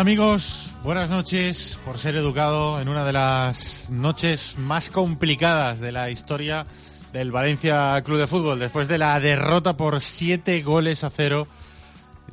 Amigos? Buenas noches por ser educado en una de las noches más complicadas de la historia del Valencia Club de Fútbol, después de la derrota por siete goles a cero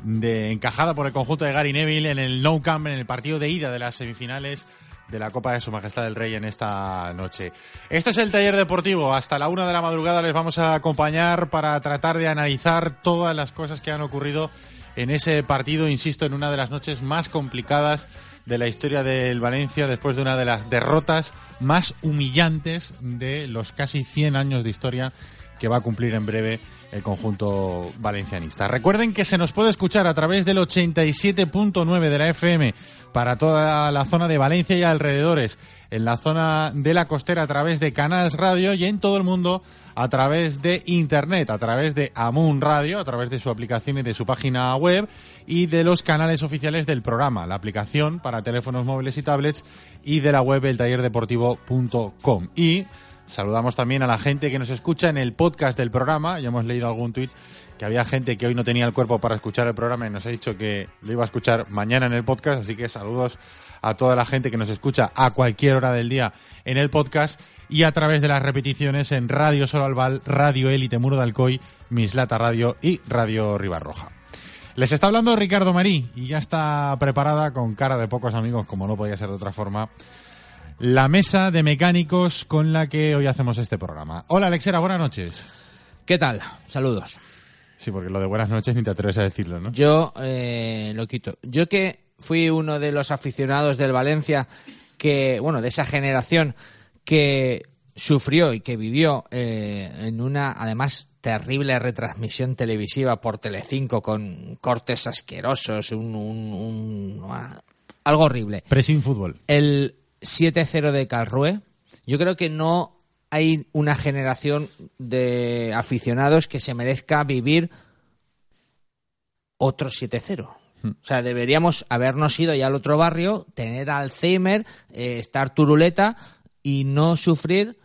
de, encajada por el conjunto de Gary Neville en el No Camp, en el partido de ida de las semifinales de la Copa de Su Majestad el Rey en esta noche. Este es el taller deportivo. Hasta la una de la madrugada les vamos a acompañar para tratar de analizar todas las cosas que han ocurrido en ese partido, insisto, en una de las noches más complicadas de la historia del Valencia después de una de las derrotas más humillantes de los casi 100 años de historia que va a cumplir en breve el conjunto valencianista. Recuerden que se nos puede escuchar a través del 87.9 de la FM para toda la zona de Valencia y alrededores, en la zona de la costera a través de Canales Radio y en todo el mundo a través de Internet, a través de Amun Radio, a través de su aplicación y de su página web y de los canales oficiales del programa, la aplicación para teléfonos móviles y tablets y de la web eltallerdeportivo.com. Y saludamos también a la gente que nos escucha en el podcast del programa, ya hemos leído algún tuit que había gente que hoy no tenía el cuerpo para escuchar el programa y nos ha dicho que lo iba a escuchar mañana en el podcast, así que saludos a toda la gente que nos escucha a cualquier hora del día en el podcast y a través de las repeticiones en Radio Solalval, Radio Élite Muro de Alcoy, Mislata Radio y Radio Ribarroja. Les está hablando Ricardo Marí y ya está preparada con cara de pocos amigos, como no podía ser de otra forma, la mesa de mecánicos con la que hoy hacemos este programa. Hola Alexera, buenas noches. ¿Qué tal? Saludos. Sí, porque lo de buenas noches ni te atreves a decirlo, ¿no? Yo eh, lo quito. Yo que fui uno de los aficionados del Valencia que, bueno, de esa generación que sufrió y que vivió eh, en una, además, terrible retransmisión televisiva por Telecinco con cortes asquerosos, un, un, un- ah, algo horrible. Pressing fútbol. El 7-0 de Calrue, yo creo que no hay una generación de aficionados que se merezca vivir otro 7-0. O sea, deberíamos habernos ido ya al otro barrio, tener Alzheimer, eh, estar turuleta y no sufrir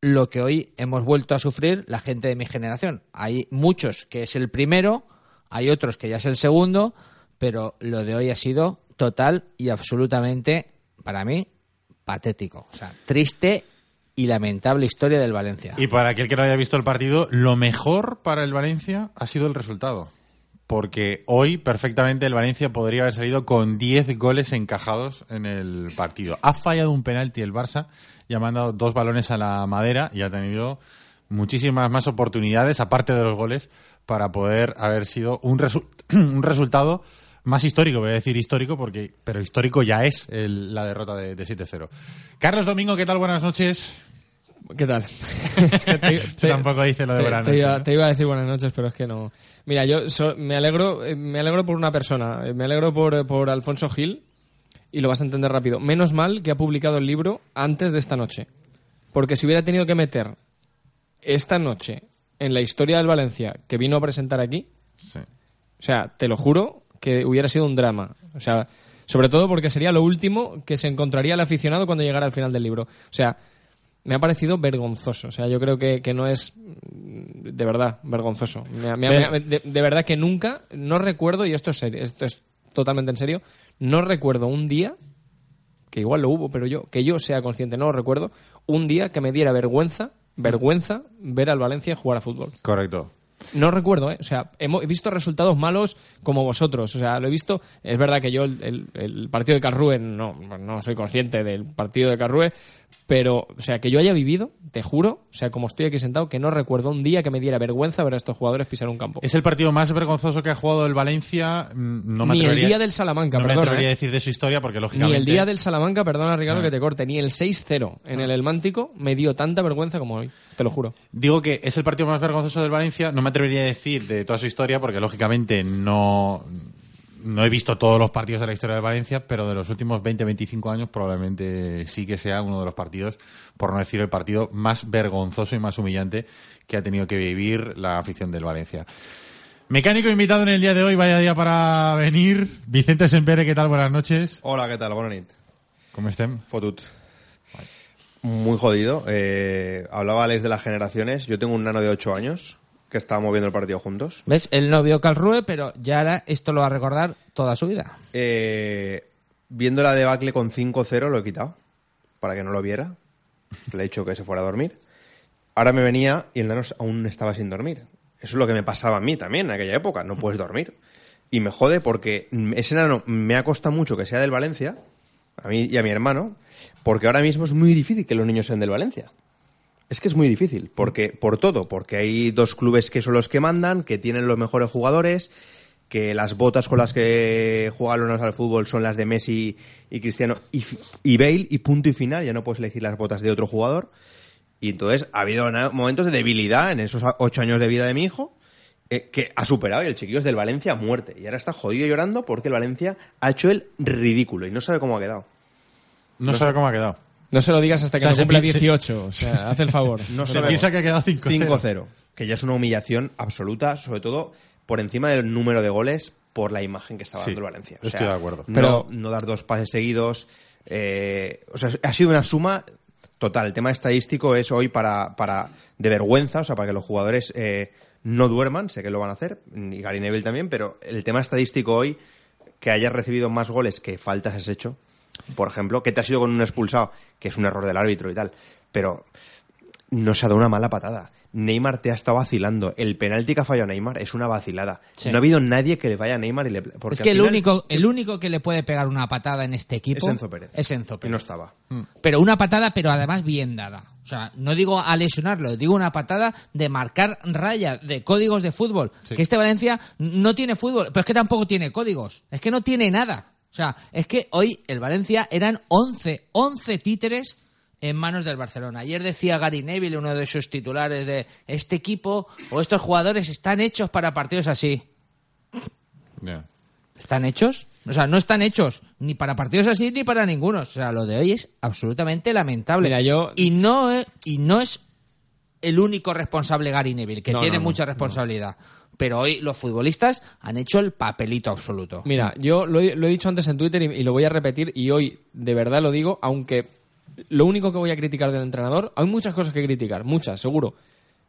lo que hoy hemos vuelto a sufrir la gente de mi generación. Hay muchos que es el primero, hay otros que ya es el segundo, pero lo de hoy ha sido total y absolutamente, para mí, patético. O sea, triste y lamentable historia del Valencia. Y para aquel que no haya visto el partido, lo mejor para el Valencia ha sido el resultado. Porque hoy perfectamente el Valencia podría haber salido con 10 goles encajados en el partido. Ha fallado un penalti el Barça y ha mandado dos balones a la madera y ha tenido muchísimas más oportunidades, aparte de los goles, para poder haber sido un, resu- un resultado más histórico, voy a decir histórico, porque pero histórico ya es el- la derrota de, de 7-0. Carlos Domingo, ¿qué tal? Buenas noches. ¿Qué tal? Tú tampoco dices lo de te, buenas te noches, iba, te a decir buenas noches, pero es que no. Mira, yo so- me alegro, eh, me alegro por una persona. eh, Me alegro por, por Alfonso Gil y lo vas a entender rápido. Menos mal que ha publicado el libro antes de esta noche, porque si hubiera tenido que meter esta noche en la historia del Valencia que vino a presentar aquí, Sí. o sea, te lo juro que hubiera sido un drama. O sea, sobre todo porque sería lo último que se encontraría el aficionado cuando llegara al final del libro. O sea, me ha parecido vergonzoso. O sea, yo creo que, que no es de verdad vergonzoso. Me de, de verdad que nunca, no recuerdo, y esto es serio, esto es totalmente en serio, no recuerdo un día, que igual lo hubo, pero yo, que yo sea consciente, no lo recuerdo, un día que me diera vergüenza, vergüenza ver al Valencia jugar a fútbol. Correcto. No recuerdo, ¿eh? O sea, hemos he visto resultados malos como vosotros. O sea, lo he visto. Es verdad que yo el, el- el partido de Carrue no, no soy consciente del partido de Carrue, pero, o sea, que yo haya vivido, te juro, o sea, como estoy aquí sentado, que no recuerdo un día que me diera vergüenza ver a estos jugadores pisar un campo. Es el partido más vergonzoso que ha jugado el Valencia. mm, No me Ni el día del Salamanca, no me atrevería ¿eh? a decir de su historia porque Ni lógicamente. el día del Salamanca, perdona Ricardo Ah. que te corte, ni el 6-0 en el Elmántico me dio tanta vergüenza como hoy, te lo juro. Digo que es el partido más vergonzoso del Valencia. No me atrevería a decir de toda su historia porque lógicamente no, no he visto todos los partidos de la historia del Valencia, pero de los últimos 20-25 años probablemente sí que sea uno de los partidos, por no decir el partido más vergonzoso y más humillante que ha tenido que vivir la afición del Valencia. Mecánico invitado en el día de hoy, vaya día para venir. Vicente Sempere, ¿qué tal? Buenas noches. Hola, ¿qué tal? Buenas nit. ¿Cómo estén? Fotut. Muy jodido. Eh, hablaba Alex de las generaciones. Yo tengo un nano de 8 años que estábamos viendo el partido juntos. ¿Ves? Él no vio Calrue, pero ya ahora esto lo va a recordar toda su vida. Eh, viendo la debacle con 5-0 lo he quitado para que no lo viera. Le he dicho que se fuera a dormir. Ahora me venía y el nano aún estaba sin dormir. Eso es lo que me pasaba a mí también en aquella época. No puedes dormir. Y me jode porque ese nano me ha costado mucho que sea del Valencia, a mí y a mi hermano, porque ahora mismo es muy difícil que los niños sean del Valencia. Es que es muy difícil, porque por todo, porque hay dos clubes que son los que mandan, que tienen los mejores jugadores, que las botas con las que juegan los al fútbol son las de Messi y Cristiano y, y Bale y punto y final, ya no puedes elegir las botas de otro jugador. Y entonces ha habido momentos de debilidad en esos ocho años de vida de mi hijo eh, que ha superado y el chiquillo es del Valencia a muerte. Y ahora está jodido llorando porque el Valencia ha hecho el ridículo y no sabe cómo ha quedado. No sabe cómo ha quedado. No se lo digas hasta que O sea, no se cumpla pi- se- 18, o sea, haz el favor. No Se piensa que ha quedado 5-0. 5-0, que ya es una humillación absoluta, sobre todo por encima del número de goles por la imagen que estaba Sí, dando el Valencia. estoy de acuerdo. No, Pero- no dar dos pases seguidos. eh, o sea, ha sido una suma total. El tema estadístico es hoy para, para de vergüenza, o sea, para que los jugadores eh, no duerman, sé que lo van a hacer, y Gary Neville también, pero el tema estadístico hoy, que hayas recibido más goles que faltas has hecho, por ejemplo, que te has ido con un expulsado, que es un error del árbitro y tal, pero no se ha dado una mala patada. Neymar te ha estado vacilando. El penalti que ha fallado Neymar es una vacilada. Sí. No ha habido nadie que le vaya a Neymar y le... porque es que el final- único, el único que le puede pegar una patada en este equipo Es Enzo Pérez. es Enzo Y Pérez. no estaba. Pero una patada, pero además bien dada. O sea, no digo a lesionarlo, digo una patada de marcar raya, de códigos de fútbol. Que este Valencia no tiene fútbol, pero es que tampoco tiene códigos. Es que no tiene nada. O sea, es que hoy el Valencia eran 11, 11 títeres en manos del Barcelona. Ayer decía Gary Neville, uno de sus titulares, de este equipo o estos jugadores están hechos para partidos así. ¿Están hechos? O sea, no están hechos ni para partidos así ni para ninguno. O sea, lo de hoy es absolutamente lamentable. Mira, yo- Y no es, y no es el único responsable Gary Neville, que No, tiene no, no, mucha responsabilidad. Pero hoy los futbolistas han hecho el papelito absoluto. Mira, yo lo he, lo he dicho antes en Twitter y, lo voy a repetir y hoy de verdad lo digo, aunque lo único que voy a criticar del entrenador, hay muchas cosas que criticar, muchas, seguro.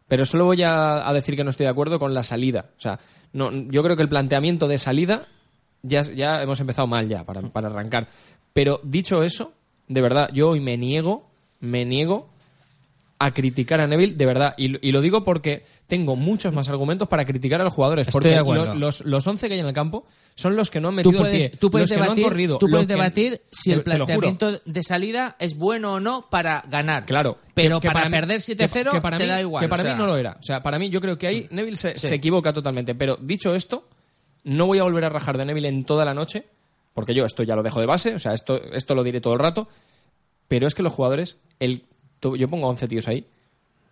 Pero solo voy a, a decir que no estoy de acuerdo con la salida. O sea, no, yo creo que el planteamiento de salida ya, ya hemos empezado mal ya para, para arrancar. Pero dicho eso, de verdad, yo hoy me niego, me niego a criticar a Neville, de verdad. Y, lo- y lo digo porque tengo muchos más argumentos para criticar a los jugadores. Estoy porque lo- los, los 11 que hay en el campo son los que no han Tú metido puedes, el pie. tú puedes los que no han debatir, corrido. tú los puedes que- debatir si el te- planteamiento de salida es bueno o no para ganar. Claro. Pero Que- que para, perder que- 7-0 que para te mí- da igual. Que para o sea, mí no lo era. O sea, para mí yo creo que ahí Neville se, Sí. se equivoca totalmente. Pero dicho esto, no voy a volver a rajar de Neville en toda la noche, porque yo esto ya lo dejo de base, o sea, esto, esto lo diré todo el rato. Pero es que los jugadores, el, tú- yo pongo 11 tíos ahí,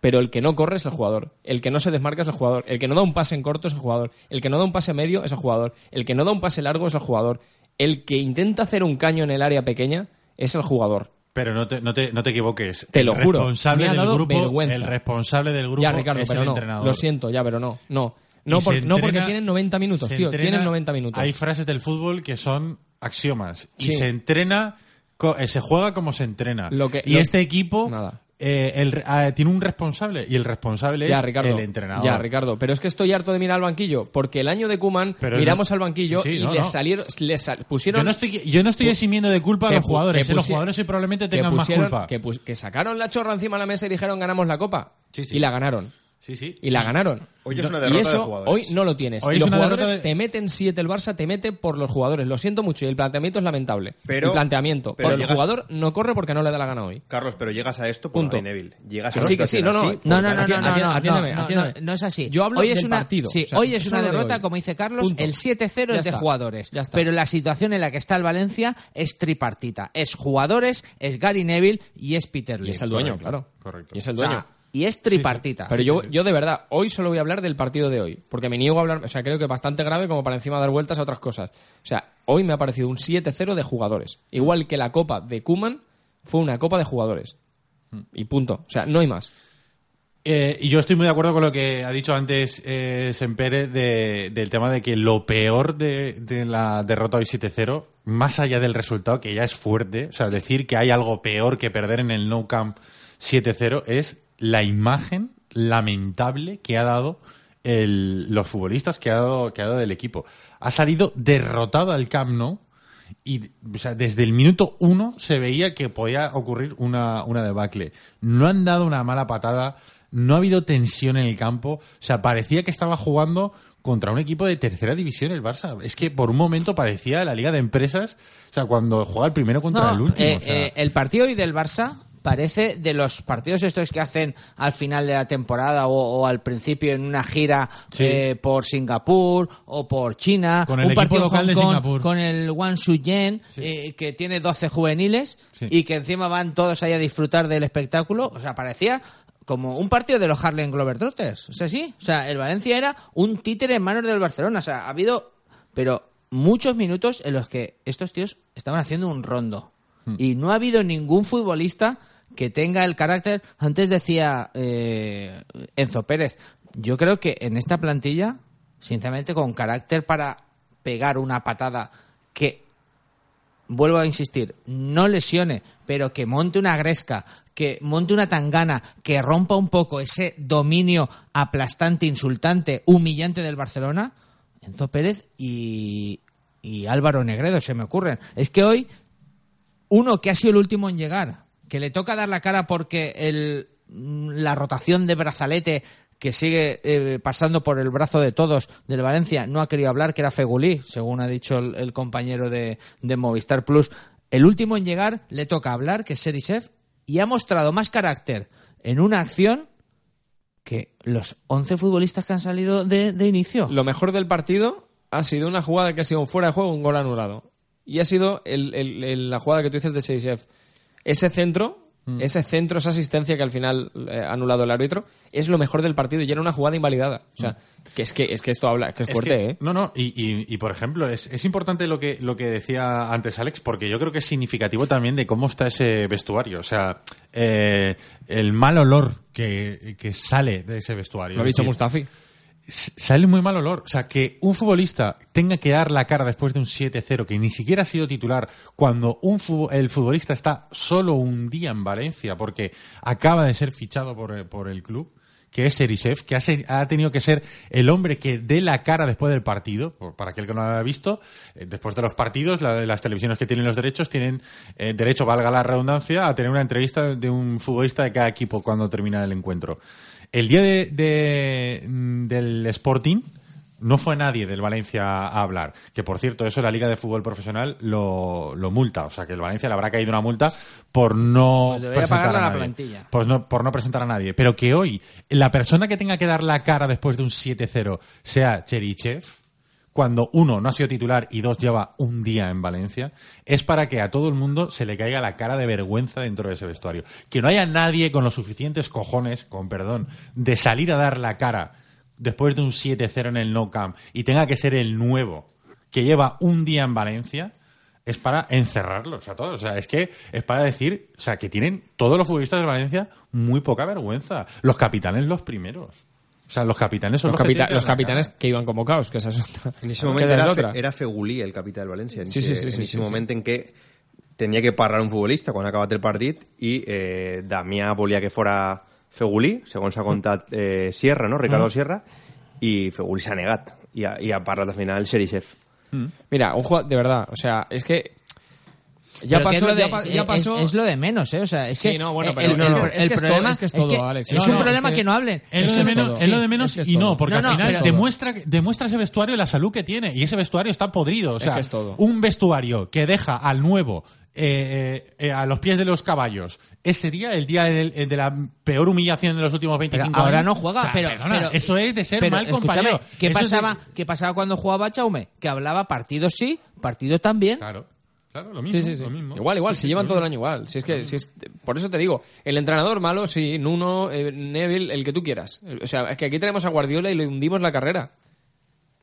pero el que no corre es el jugador, el que no se desmarca es el jugador, el que no da un pase en corto es el jugador, el que no da un pase medio es el jugador, el que no da un pase largo es el jugador, el que intenta hacer un caño en el área pequeña es el jugador. Pero no te, no te, no te equivoques. Te el lo juro, Responsable me ha del grupo, vergüenza. el responsable del grupo ya, Ricardo, es pero el no. entrenador. Lo siento, ya, pero no. No, no, por- porque tienen 90 minutos, tío. entrena- tienen 90 minutos. Hay frases del fútbol que son axiomas. Y se entrena, eh, se juega como se entrena. Lo que- y lo- este equipo Nada. Eh, el, eh, tiene un responsable y el responsable Ya, es Ricardo. el entrenador. Ya, Ricardo. Pero es que estoy harto de mirar al banquillo, porque el año de Kuman miramos no- al banquillo Sí, sí, y no, le no. salieron, le sal- pusieron. Yo no estoy, yo no estoy eximiendo de culpa a los jugadores. que eh, los jugadores probablemente tengan más culpa. Que, sacaron la chorra encima de la mesa y dijeron ganamos la copa. Sí. Y la ganaron. Sí, sí. Y la ganaron. Hoy es una y derrota eso de jugadores. hoy no lo tienes. Hoy y los jugadores de- te meten siete el Barça, te mete por los jugadores. Lo siento mucho y el planteamiento es lamentable. Pero- el planteamiento. pero Pero el llegas- jugador no corre porque no le da la gana hoy. Carlos, pero llegas a esto por Punto. Gary Neville. Llegas Que a sí, que sí, no, no. así No, no, no, no, Atiéndeme, no, no, atiéndeme, no, no, atiéndeme. no, no es así. Yo hablo hoy es del una, partido, sí, o sea, hoy es una de derrota, como dice Carlos, Punto. el 7-0 Ya es de está, jugadores. ya está. Pero la situación en la que está el Valencia es tripartita. Es jugadores, es Gary Neville y es Peter Y Lim. es el dueño, claro. correcto. Y es el O sea, dueño. Y es tripartita. Pero yo, yo de verdad, hoy solo voy a hablar del partido de hoy. Porque me niego a hablar, o sea, creo que bastante grave como para encima dar vueltas a otras cosas. O sea, hoy me ha parecido un 7-0 de jugadores. Igual que la copa de Kuman fue una copa de jugadores. Y punto. O sea, no hay más. Eh, y yo estoy muy de acuerdo con lo que ha dicho antes eh, Sempere de- del tema de que lo peor de, de la derrota hoy 7-0, más allá del resultado, que ya es fuerte, o sea, decir que hay algo peor que perder en el No Camp 7-0 es la imagen lamentable que ha dado el- los futbolistas, que ha dado, que ha dado el equipo. Ha salido derrotado al Camp Nou y o sea, desde el minuto uno se veía que podía ocurrir una, una debacle. No han dado una mala patada, no ha habido tensión en el campo. O sea, parecía que estaba jugando contra un equipo de tercera división el Barça. Es que por un momento parecía la Liga de Empresas, o sea, cuando juega el primero contra No, el último. eh, o sea. eh, el partido hoy del Barça parece de los partidos estos que hacen al final de la temporada o, o al principio en una gira Sí. eh, por Singapur o por China. Con el un equipo partido local de Hong Kong Singapur. Con el Guangzhou Yen, eh, que tiene 12 juveniles Sí. y que encima van todos ahí a disfrutar del espectáculo. O sea, parecía como un partido de los Harlem Globetrotters. O sea, sí. O sea, el Valencia era un títere en manos del Barcelona. O sea, ha habido, pero muchos minutos en los que estos tíos estaban haciendo un rondo. Y no ha habido ningún futbolista que tenga el carácter. Antes decía eh, Enzo Pérez, yo creo que en esta plantilla, sinceramente, con carácter para pegar una patada que vuelvo a insistir, no lesione, pero que monte una gresca, que monte una tangana, que rompa un poco ese dominio aplastante, insultante, humillante del Barcelona, Enzo Pérez y, y Álvaro Negredo se me ocurren. Es que hoy, uno que ha sido el último en llegar, que le toca dar la cara porque el, la rotación de brazalete que sigue eh, pasando por el brazo de todos del Valencia no ha querido hablar, que era Fegulí, según ha dicho el, compañero de, Movistar Plus. El último en llegar le toca hablar, que es Serisev, y ha mostrado más carácter en una acción que los 11 futbolistas que han salido de, inicio. Lo mejor del partido ha sido una jugada que ha sido fuera de juego, un gol anulado. Y ha sido el- el- la jugada que tú dices de Seisev. Ese centro, Mm. ese centro, esa asistencia que al final eh, ha anulado el árbitro, es lo mejor del partido y era una jugada invalidada. O sea, que es que, es que esto habla, que es, Es fuerte, que- ¿eh? No, no, y, y- y, por ejemplo, es, es importante lo que, lo que decía antes Alex, porque yo creo que es significativo también de cómo está ese vestuario. O sea, eh, el mal olor que, que sale de ese vestuario. Lo ha dicho Mustafi. Sale muy mal olor. O sea, que un futbolista tenga que dar la cara después de un 7-0, que ni siquiera ha sido titular, cuando un el futbolista está solo un día en Valencia, porque acaba de ser fichado por, eh, por el club, que es Serisev, que ha, ha tenido que ser el hombre que dé la cara después del partido, por- para aquel que no lo haya visto, eh, después de los partidos, la- las televisiones que tienen los derechos tienen eh, derecho, valga la redundancia, a tener una entrevista de un futbolista de cada equipo cuando termina el encuentro. El día de, de- mm, del Sporting no fue nadie del Valencia a hablar. Que por cierto, eso la Liga de Fútbol Profesional lo, lo multa. O sea, que el Valencia le habrá caído una multa por no Pues presentar a la nadie. plantilla. Pues no, por no presentar a nadie. Pero que hoy la persona que tenga que dar la cara después de un 7-0 sea Cherichev, cuando uno no ha sido titular y dos lleva un día en Valencia, es para que a todo el mundo se le caiga la cara de vergüenza dentro de ese vestuario. Que no haya nadie con los suficientes cojones, con perdón, de salir a dar la cara después de un 7-0 en el No Camp y tenga que ser el nuevo que lleva un día en Valencia, es para encerrarlos a todos. O sea, es que es para decir, o sea, que tienen todos los futbolistas de Valencia muy poca vergüenza. Los capitanes los primeros. O sea, los capitanes son Los, los, que capita- que los capitanes cara. que iban convocados, que esa es otra. En ese que momento era, otra. Fe- era Fegulí el capitán del Valencia. En Sí, ese, sí, sí, en sí, ese sí, momento en que tenía que parar un futbolista quan ha acabat el partit i eh, Damià volia que fora Fegulí, segons s'ha contat eh, Sierra, no? Ricardo Sierra, i Fegulí s'ha negat i ha, i ha parlat al final Xerisev. Mira, un jugador, de verdad, o sea, es que ya Pero pasó, es lo de- ya, pa- ya es- pasó. Es, lo de menos, ¿eh? O sea, es Sí, no, bueno, el- pero el, no, no, el- es problema es que es todo, Alex. Es un problema que- que no hablen. Es lo, de menos, lo de y no, porque No, al final demuestra, demuestra ese vestuario la salud que tiene. Y ese vestuario está podrido. O sea, que es todo. un vestuario que deja al nuevo eh, eh, a los pies de los caballos. Ese día, el día del- eh, de, la peor humillación de los últimos 25 Pero ahora años. no juega, O sea, pero, perdona, pero- eso es de ser pero, mal compañero. ¿Qué Eso es de- pasaba, ¿Qué pasaba cuando jugaba Chaume? Que hablaba partidos sí, partidos también. Claro, claro, lo mismo. Sí, sí, sí. lo mismo. Igual, igual, Sí, se sí, llevan todo el año igual. Si es que, si es- por eso te digo, el entrenador malo, sí, Nuno, eh, Neville, el que tú quieras. O sea, es que aquí tenemos a Guardiola y le hundimos la carrera.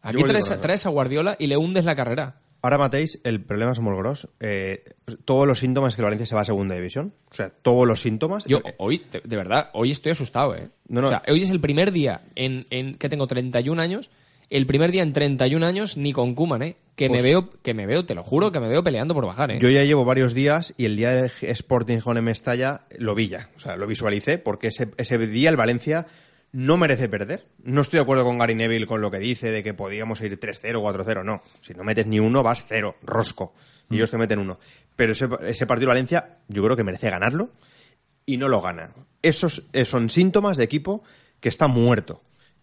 Aquí traes, traes a Guardiola y le hundes la carrera. Ara mateix el problema és molt gros. Eh, todos los síntomas que el Valencia se va a segunda división. O sea, todos los síntomas. Yo, hoy, de, de verdad, hoy estoy asustado, ¿eh? No, no. O sea, hoy es el primer día en, en que tengo 31 años, el primer día en 31 años ni con Kuman, ¿eh? Que Pues- me veo, que me veo, te lo juro, que me veo peleando por bajar, ¿eh? Yo ya llevo varios días y el día de Sporting con Mestalla lo vi ya. O sea, lo visualicé porque ese, ese día el Valencia no merece perder. No estoy de acuerdo con Gary Neville con lo que dice de que podíamos ir 3-0, 4-0. No. Si no metes ni uno, vas cero, rosco. Y ellos te meten uno. Pero ese, ese partido de Valencia yo creo que merece ganarlo y no lo gana. Esos eh, son síntomas de equipo que está muerto.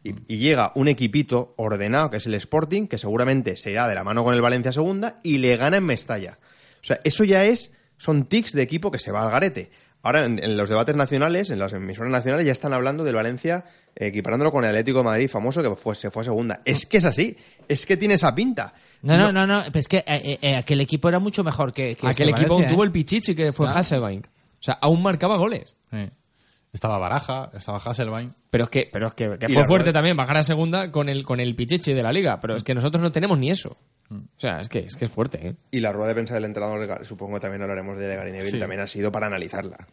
Y, y llega un equipito ordenado, que es el Sporting, que seguramente se irá de la mano con el Valencia segunda y le gana en Mestalla. O sea, eso ya es, son tics de equipo que se va al garete. Ahora, en, en los debates nacionales, en las emisoras nacionales, ya están hablando del Valencia equiparándolo con el Atlético de Madrid famoso que fue, se fue a segunda. Es que es así, es que tiene esa pinta. No, no, no, no, pero es que eh, eh, eh, aquel equipo era mucho mejor que, que Aquel este equipo Valencia, tuvo ¿eh? el pichichi que fue Claro. Hasselbank. O sea, aún marcaba goles. Sí. Estaba Baraja, estaba Hasselbein. Pero es que, pero es que, fue fuerte también bajar a segunda con el, con el pichichi de la liga. Pero es que nosotros no tenemos ni eso. O sea, es que es, que es fuerte, ¿eh? Y la rueda de prensa del entrenador, supongo que también hablaremos de, Gary Neville, Sí. también ha sido para analizarla.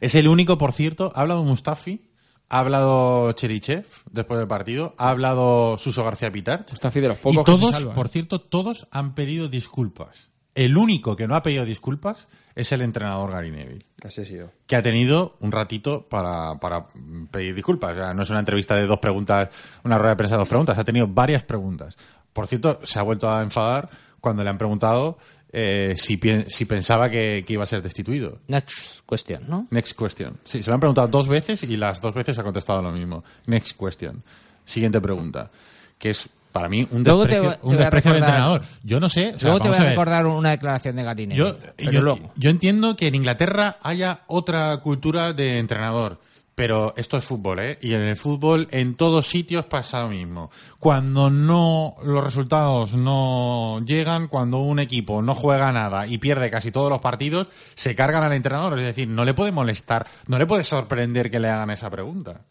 Es el único, por cierto, ha hablado Mustafi, ha hablado Cherichev después del partido, ha hablado Suso García Pitar. Mustafi de los Y pocos que se todos, salvan. por cierto, todos han pedido disculpas. El único que no ha pedido disculpas es el entrenador Gary Neville, Así ha sido. que ha tenido un ratito para, para pedir disculpas. O sea, no es una entrevista de dos preguntas, una rueda de prensa de dos preguntas, ha tenido varias preguntas. Por cierto, se ha vuelto a enfadar cuando le han preguntado eh, si, pien- si pensaba que, que iba a ser destituido. Next question, ¿no? Next question. Sí, se lo han preguntado dos veces y las dos veces ha contestado lo mismo. Next question. Siguiente pregunta. Que es para mí un te desprecio, te un desprecio recordar- entrenador. Yo no sé. o sea, luego te voy a recordar una declaración de Gary Neville. Yo, pero yo, luego. yo entiendo que en Inglaterra haya otra cultura de entrenador, pero esto es fútbol, ¿eh? Y en el fútbol, en todos sitios pasa lo mismo. Cuando no los resultados no llegan, cuando un equipo no juega nada y pierde casi todos los partidos, se cargan al entrenador. Es decir, no le puede molestar, no le puede sorprender que le hagan esa pregunta.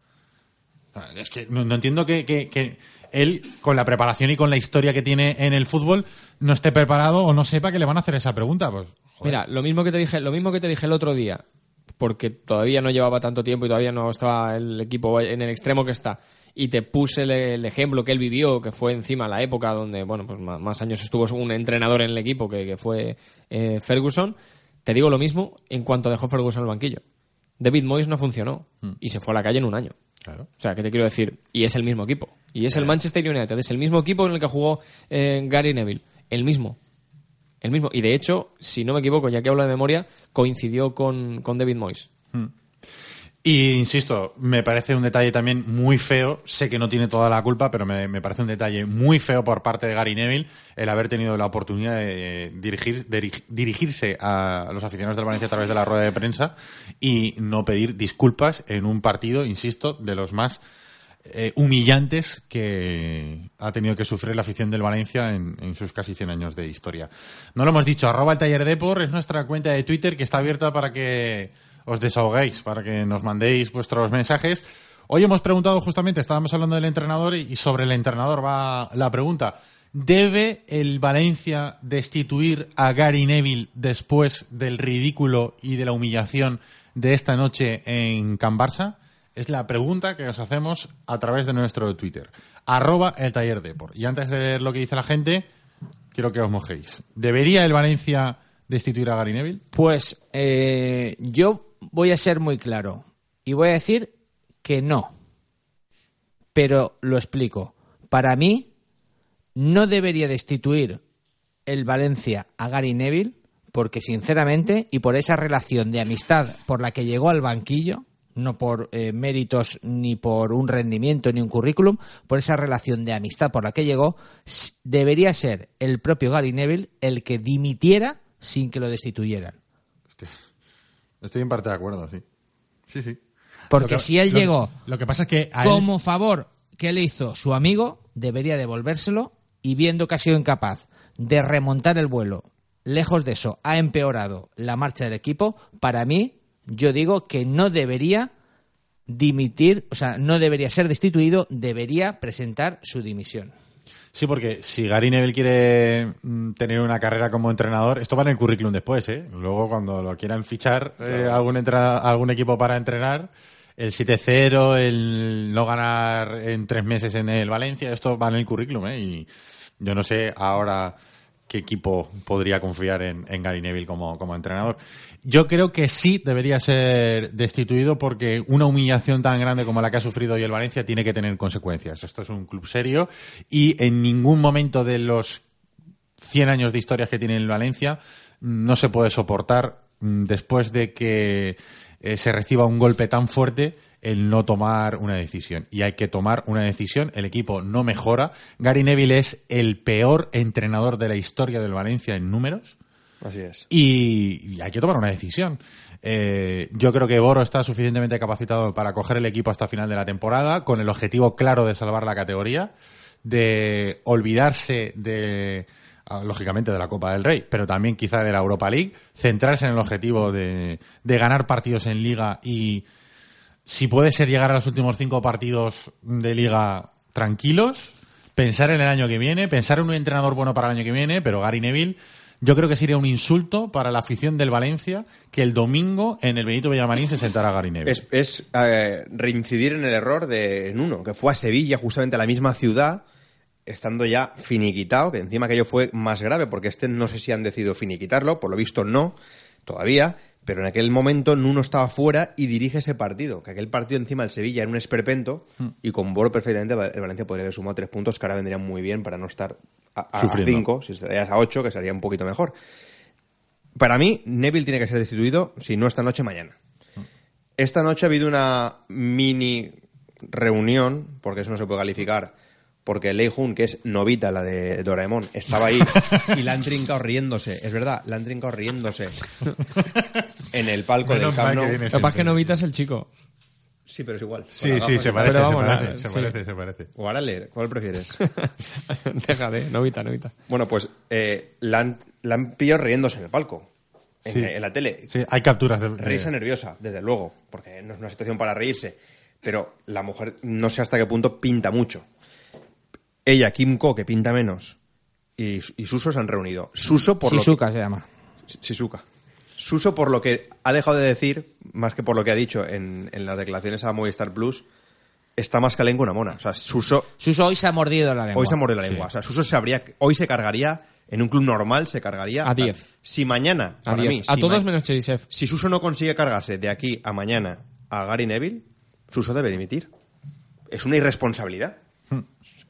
Es que no, no entiendo que, que- que él, con la preparación y con la historia que tiene en el fútbol, no esté preparado o no sepa que le van a hacer esa pregunta. Pues, joder. Mira, lo mismo que te dije, lo mismo que te dije el otro día, porque todavía no llevaba tanto tiempo y todavía no estaba el equipo en el extremo que está. Y te puse el, el ejemplo que él vivió, que fue encima la época donde, bueno, pues más, más años estuvo un entrenador en el equipo que, que fue eh, Ferguson. Te digo lo mismo en cuanto dejó Ferguson el banquillo. David Moyes no funcionó y se fue a la calle en un año. Claro. O sea, ¿qué te quiero decir? Y es el mismo equipo. Y es el Manchester United. Es el mismo equipo en el que jugó eh, Gary Neville. El mismo. El mismo. Y de hecho, si no me equivoco, ya que hablo de memoria, coincidió con, con David Moyes. Y insisto, me parece un detalle también muy feo. Sé que no tiene toda la culpa, pero me, parece un detalle muy feo por parte de Gary Neville el haber tenido la oportunidad de dirigir, de dirigirse a los aficionados del Valencia a través de la rueda de prensa y no pedir disculpas en un partido, insisto, de los más eh, humillantes que ha tenido que sufrir la afición del Valencia en, en sus casi 100 años de historia. No lo hemos dicho, arroba el taller Depor es nuestra cuenta de Twitter que está abierta para que os desahoguéis, para que nos mandéis vuestros mensajes. Hoy hemos preguntado justamente, estábamos hablando del entrenador y sobre el entrenador va la pregunta. ¿Debe el Valencia destituir a Gary Neville después del ridículo y de la humillación de esta noche en Can Barça? Es la pregunta que os hacemos a través de nuestro Twitter. Arroba el taller Depor. Y antes de ver lo que dice la gente, quiero que os mojéis. ¿Debería el Valencia destituir a Gary Neville? Pues eh, yo voy a ser muy claro y voy a decir que no. Pero lo explico. Para mí, no debería destituir el Valencia a Gary Neville porque sinceramente y por esa relación de amistad por la que llegó al banquillo, no por eh, méritos ni por un rendimiento ni un currículum, por esa relación de amistad por la que llegó, debería ser el propio Gary Neville el que dimitiera sin que lo destituyeran. Estoy en parte de acuerdo, sí. Sí, sí. Porque que- si él lo- llegó Lo que pasa es que a él- como favor que le hizo su amigo, debería devolvérselo y viendo que ha sido incapaz de remontar el vuelo, lejos de eso, ha empeorado la marcha del equipo, para mí, yo digo que no debería dimitir, o sea, no debería ser destituido, debería presentar su dimisión. Sí, porque si Gary Neville quiere mm, tener una carrera como entrenador, esto va en el currículum después, ¿eh? Luego cuando lo quieran fichar eh, algún, entra- algún equipo para entrenar, el 7-0, el no ganar en tres meses en el Valencia, esto va en el currículum, ¿eh? Y yo no sé ahora qué equipo podría confiar en, en Gary Neville como, entrenador. Yo creo que sí debería ser destituido porque una humillación tan grande como la que ha sufrido hoy el Valencia tiene que tener consecuencias. Esto es un club serio y en ningún momento de los 100 años de historias que tiene el Valencia no se puede soportar mm, después de que eh, se reciba un golpe tan fuerte el no tomar una decisión. Y hay que tomar una decisión. El equipo no mejora. Gary Neville es el peor entrenador de la historia del Valencia en números. Así es. Y, y hay que tomar una decisión. Eh, yo creo que Boro está suficientemente capacitado para coger el equipo hasta final de la temporada, con el objetivo claro de salvar la categoría, de olvidarse de, ah, lógicamente, de la Copa del Rey, pero también quizá de la Europa League, centrarse en el objetivo de, de ganar partidos en Liga y, si puede ser llegar a los últimos cinco partidos de Liga tranquilos, pensar en el año que viene, pensar en un entrenador bueno para el año que viene, pero Gary Neville yo creo que sería un insulto para la afición del Valencia que el domingo en el Benito Villamarín se sentara Gary Neville. Es, eh, reincidir en el error de Nuno, que fue a Sevilla, justamente a la misma ciudad, estando ya finiquitado, que encima aquello fue más grave, porque este no sé si han decidido finiquitarlo, por lo visto no, todavía, pero en aquel momento Nuno estaba fuera y dirige ese partido, que aquel partido encima del Sevilla era un esperpento, y con Boro perfectamente el Valencia podría haber sumado tres puntos, que ahora vendrían muy bien para no estar a, cinco, si estarías a ocho, que sería un poquito mejor. Para mí, Neville tiene que ser destituido, si no esta noche, mañana. Esta noche ha habido una mini reunión, porque eso no se puede calificar, porque Lei Jun, que es novita, la de Doraemon, estaba ahí y la han trincado riéndose. Es verdad, la han trincado riéndose en el palco Menos del Camp Nou. viene Lo que pasa es que Novita es el chico. Sí, pero es igual. Sí, sí, se parece, se vamos, parece, se sí. parece, se parece. O Arale, ¿cuál prefieres? Déjale, Novita, Novita. bueno, pues eh, la, han, la han pillado riéndose en el palco, en, Sí. en la tele. Sí, hay capturas de... de- Risa nerviosa, desde luego, porque no es una situación para reírse. Pero la mujer no sé hasta qué punto pinta mucho. Ella, Kim Ko, que pinta menos, y, y Suso se han reunido. Suso por lo Shizuka se llama. que, Shizuka. Suso por lo que ha dejado de decir, más que por lo que ha dicho en, en las declaraciones a Movistar Plus, está más que una mona. O sea, Suso Suso hoy se ha mordido la lengua. hoy se ha mordido la lengua. O sea, Suso se habría, hoy se cargaría, en un club normal se cargaría... A 10. Si mañana, A, para 10. mí, a si todos menos Cherisev. si Suso no consigue cargarse de aquí a mañana a Gary Neville, Suso debe dimitir. Es una irresponsabilidad.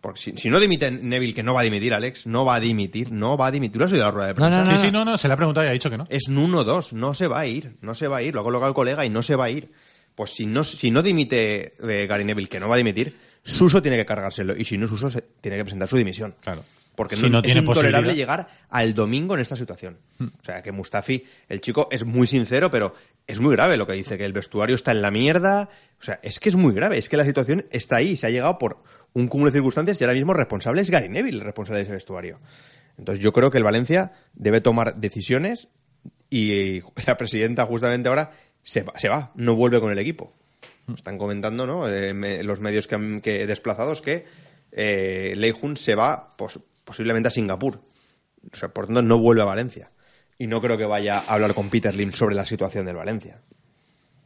Porque si, si no dimite Neville, que no va a dimitir, Alex, no va a dimitir, no va a dimitir. ¿Lo has oído la rueda de No, prensa? no, Sí, sí, no, no, se le ha preguntado y ha dicho que no. Es Nuno 2, no se va a ir, no se va a ir. Lo ha colocado el colega y no se va a ir. Pues si no, si no dimite eh, Gary Neville, que no va a dimitir, Suso tiene que cargárselo. Y si no, Suso se- tiene que presentar su dimisión. Claro. Porque Si no, no es tiene intolerable llegar al domingo en esta situación. O sea, que Mustafi, el chico, es muy sincero, pero es muy grave lo que dice, que el vestuario está en la mierda. O sea, es que es muy grave, es que la situación está ahí, se ha llegado por un cúmulo de circunstancias y ahora mismo responsable es Gary Neville, el responsable de ese vestuario. Entonces yo creo que el Valencia debe tomar decisiones y la presidenta justamente ahora se va, se va no vuelve con el equipo. Están comentando ¿no? Eh, me- los medios que, han- que desplazados que eh, Lei Jun se va pos- posiblemente a Singapur. O sea, por tanto, no vuelve a Valencia. Y no creo que vaya a hablar con Peter Lim sobre la situación del Valencia.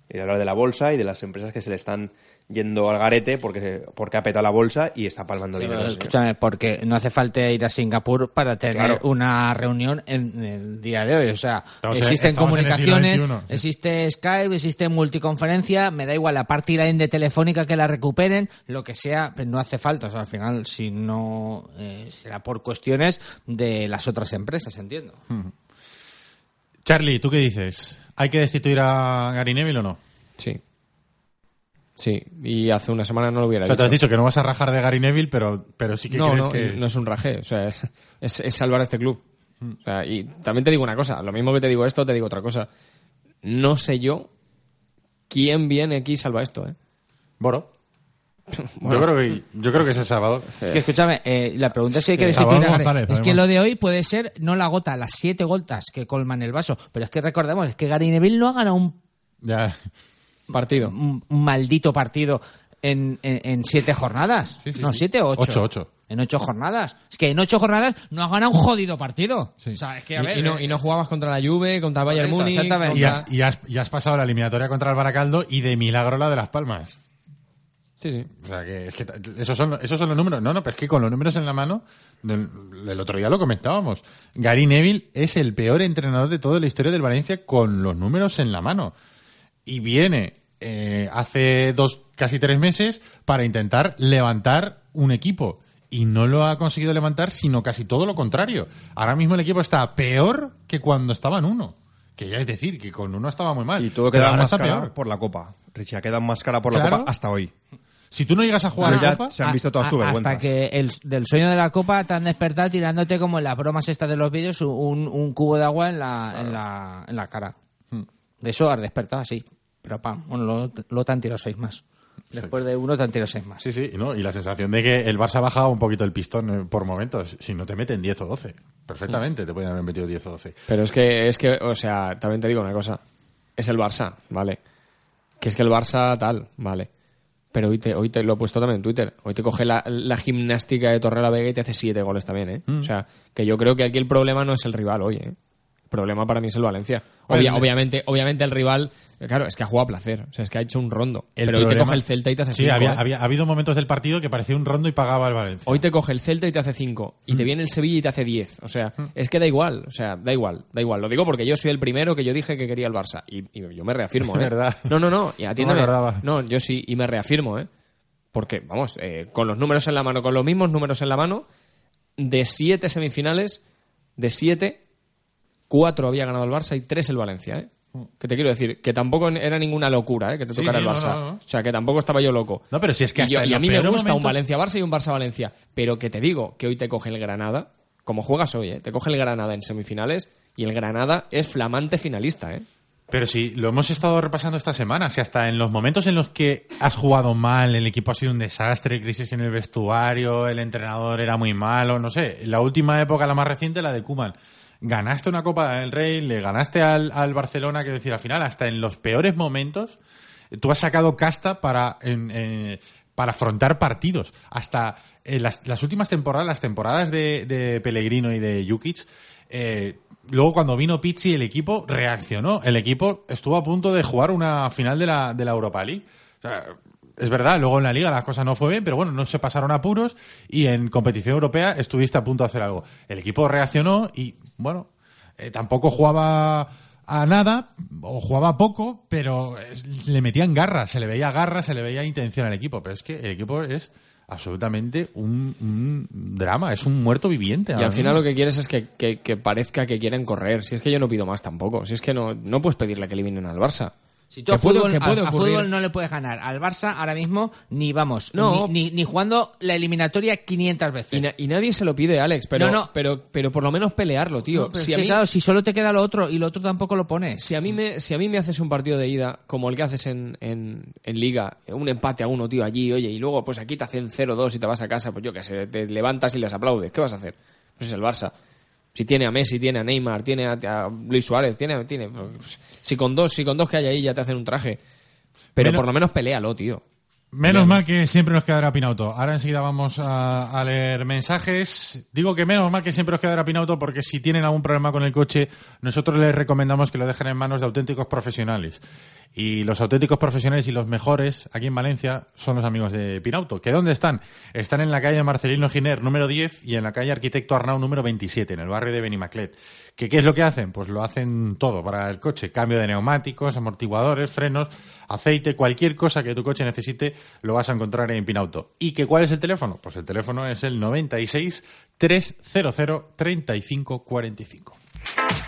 Y hablar de la bolsa y de las empresas que se le están yendo al garete porque, porque ha petado la bolsa y está palmando Sí, dinero. escúchame, porque no hace falta ir a Singapur para tener Claro. una reunión en el día de hoy. O sea, existen comunicaciones, XXI, sí. existe Skype, existe multiconferencia, me da igual la party line de telefónica que la recuperen, lo que sea, pues no hace falta. O sea, al final, si no, eh, será por cuestiones de las otras empresas, entiendo. Charlie, ¿tú qué dices? ¿Hay que destituir a Gary Neville o no? Sí. Sí, y hace una semana no lo hubiera O sea, te has dicho. dicho que no vas a rajar de Gary Neville, pero, pero sí que no, crees no, que... no es un raje, o sea, es, es- es salvar a este club. O sea, y también te digo una cosa, lo mismo que te digo esto, te digo otra cosa. No sé yo quién viene aquí y salva esto, ¿eh? Boro. Yo, creo que, yo creo que es El Salvador. Es que escúchame, eh, la pregunta es si hay que. González, Es que lo de hoy puede ser no la gota, las siete gotas que colman el vaso. Pero es que recordemos, es que Gary Neville no ha ganado un Ya. Partido. un, un maldito partido en, en- en siete jornadas. Sí, sí, no, sí. siete o ocho. Ocho, ocho. En ocho jornadas. Es que en ocho jornadas no ha ganado un jodido partido. Sí. O sea, es que, a Y, ver, y no, eh, y no jugabas contra la Juve, contra el Bayern Múnich. exactamente. Y, contra- ha- y has, y has pasado la eliminatoria contra el Baracaldo y de milagro la de Las Palmas. Sí, sí. O sea, que, es que esos son, esos son los números. No, no, pero es que con los números en la mano, del, el otro día lo comentábamos. Gary Neville es el peor entrenador de toda la historia del Valencia con los números en la mano. Y viene eh, hace dos, casi tres meses para intentar levantar un equipo. Y no lo ha conseguido levantar, sino casi todo lo contrario. Ahora mismo el equipo está peor que cuando estaba en uno. Que ya es decir, que con uno estaba muy mal. Y todo queda más cara peor. por la copa. Richie, ha quedado más cara por la Claro. copa hasta hoy. Si tú no llegas a jugar Pero a ya Copa, se han visto todas tus Hasta vergüenzas. que el, del sueño de la copa te han despertado tirándote como en las bromas estas de los vídeos un, un cubo de agua en la, en la, en la cara. De eso has despertado así. Pero pam, bueno, luego, luego te han tirado seis más. Después de uno te han tirado seis más. Sí, sí, ¿no? y la sensación de que el Barça baja un poquito el pistón eh, por momentos. Si no te meten 10 o 12. Perfectamente te pueden haber metido 10 o 12. Pero es que, es que, o sea, también te digo una cosa. Es el Barça, ¿vale? Que es que el Barça tal, ¿vale? Pero hoy te, hoy te lo he puesto también en Twitter. Hoy te coge la, la gimnástica de Torre la Vega y te hace siete goles también, ¿eh? O sea, que yo creo que aquí el problema no es el rival hoy, ¿eh? El problema para mí es el Valencia. Obvia- obviamente, obviamente el rival, claro, es que ha jugado a placer. O sea, es que ha hecho un rondo. El pero hoy te coge el Celta y te hace Sí, cinco, había, ¿eh? había ha habido momentos del partido que parecía un rondo y pagaba el Valencia. Hoy te coge el Celta y te hace 5. Y te Mm. viene el Sevilla y te hace 10. O sea, es que da igual. O sea, da igual. Da igual. Lo digo porque yo soy el primero que yo dije que quería el Barça. Y, y yo me reafirmo, Es ¿eh? verdad. No, no, no. Y atiéndeme. acordaba. No, yo sí. Y me reafirmo, ¿eh? Porque, vamos, eh, con los números en la mano, con los mismos números en la mano, de siete semifinales, de siete, cuatro había ganado el Barça y tres el Valencia, ¿eh? Que te quiero decir, que tampoco era ninguna locura, ¿eh? Que te Sí, tocara sí, el Barça. no, no. O sea, que tampoco estaba yo loco. No, pero si es que Y, yo- en y a mí me gusta un Valencia-Barça y un Barça-Valencia. Pero que te digo que hoy te coge el Granada, como juegas hoy, ¿eh? Te coge el Granada en semifinales y el Granada es flamante finalista, ¿eh? Pero sí, lo hemos estado repasando esta semana. Si hasta en los momentos en los que has jugado mal, el equipo ha sido un desastre, crisis en el vestuario, el entrenador era muy malo, no sé. La última época, la más reciente, la de Kuman. Ganaste una Copa del Rey, le ganaste al, Barcelona, quiero decir, al final, hasta en los peores momentos, tú has sacado casta para, en- en- para afrontar partidos. Hasta en las, las últimas temporadas, las temporadas de, Pellegrino y de Jukic, eh, luego cuando vino Pizzi el equipo reaccionó. El equipo estuvo a punto de jugar una final de la, de la Europa League. O sea, es verdad, luego en la liga las cosas no fue bien, pero bueno, no se pasaron apuros y en competición europea estuviste a punto de hacer algo. El equipo reaccionó y, bueno, eh, tampoco jugaba a nada o jugaba poco, pero es- le metían garra, se le veía garra, se le veía intención al equipo. Pero es que el equipo es absolutamente un, un drama, es un muerto viviente. Y al final mismo. lo que quieres es que, que- que parezca que quieren correr. Si es que yo no pido más tampoco. Si es que no, no puedes pedirle que eliminen al Barça. Si tú a puede- fútbol, a- fútbol no le puedes ganar al Barça ahora mismo ni vamos, No. ni, ni- ni jugando la eliminatoria 500 veces. Y, na- y nadie se lo pide, Alex, pero, No, no. pero, pero por lo menos pelearlo, tío. Si, a mí, claro, si solo te queda lo otro y lo otro tampoco lo pones. si, a mí me, si a mí me haces un partido de ida como el que haces en, en, en Liga, un empate a uno, tío, allí, oye, y luego pues aquí te hacen 0-2 y te vas a casa, pues yo qué sé, te levantas y les aplaudes. ¿Qué vas a hacer? Pues es el Barça. Si tiene a Messi, tiene a Neymar, tiene a, a Luis Suárez, tiene, tiene pues, si con dos, si con dos que hay ahí ya te hacen un traje. Pero Menos- por lo menos pelealo, tío. Menos mal que siempre nos quedará Pinauto. Ahora enseguida vamos a, a leer mensajes. Digo que menos mal que siempre nos quedará Pinauto porque si tienen algún problema con el coche, nosotros les recomendamos que lo dejen en manos de auténticos profesionales. Y los auténticos profesionales y los mejores aquí en Valencia son los amigos de Pinauto. ¿Que dónde están? Están en la calle Marcelino Giner número 10 y en la calle Arquitecto Arnau número 27, en el barrio de Benimaclet. ¿Que ¿Qué es lo que hacen? Pues lo hacen todo para el coche. Cambio de neumáticos, amortiguadores, frenos, aceite, cualquier cosa que tu coche necesite lo vas a encontrar en Pinauto. ¿Y que cuál es el teléfono? Pues el teléfono es el 96 300 35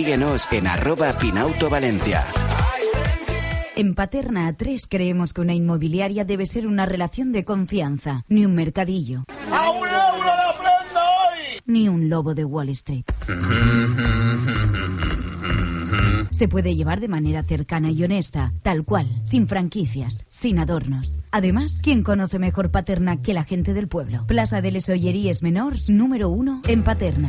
síguenos en arroba Pinauto Valencia. En Paterna A3 creemos que una inmobiliaria debe ser una relación de confianza, ni un mercadillo. ¡A un euro la prenda hoy! Ni un lobo de Wall Street. Se puede llevar de manera cercana y honesta, tal cual, sin franquicias, sin adornos. Además, ¿quién conoce mejor Paterna que la gente del pueblo? Plaza de les Olleries Menors, número uno, en Paterna.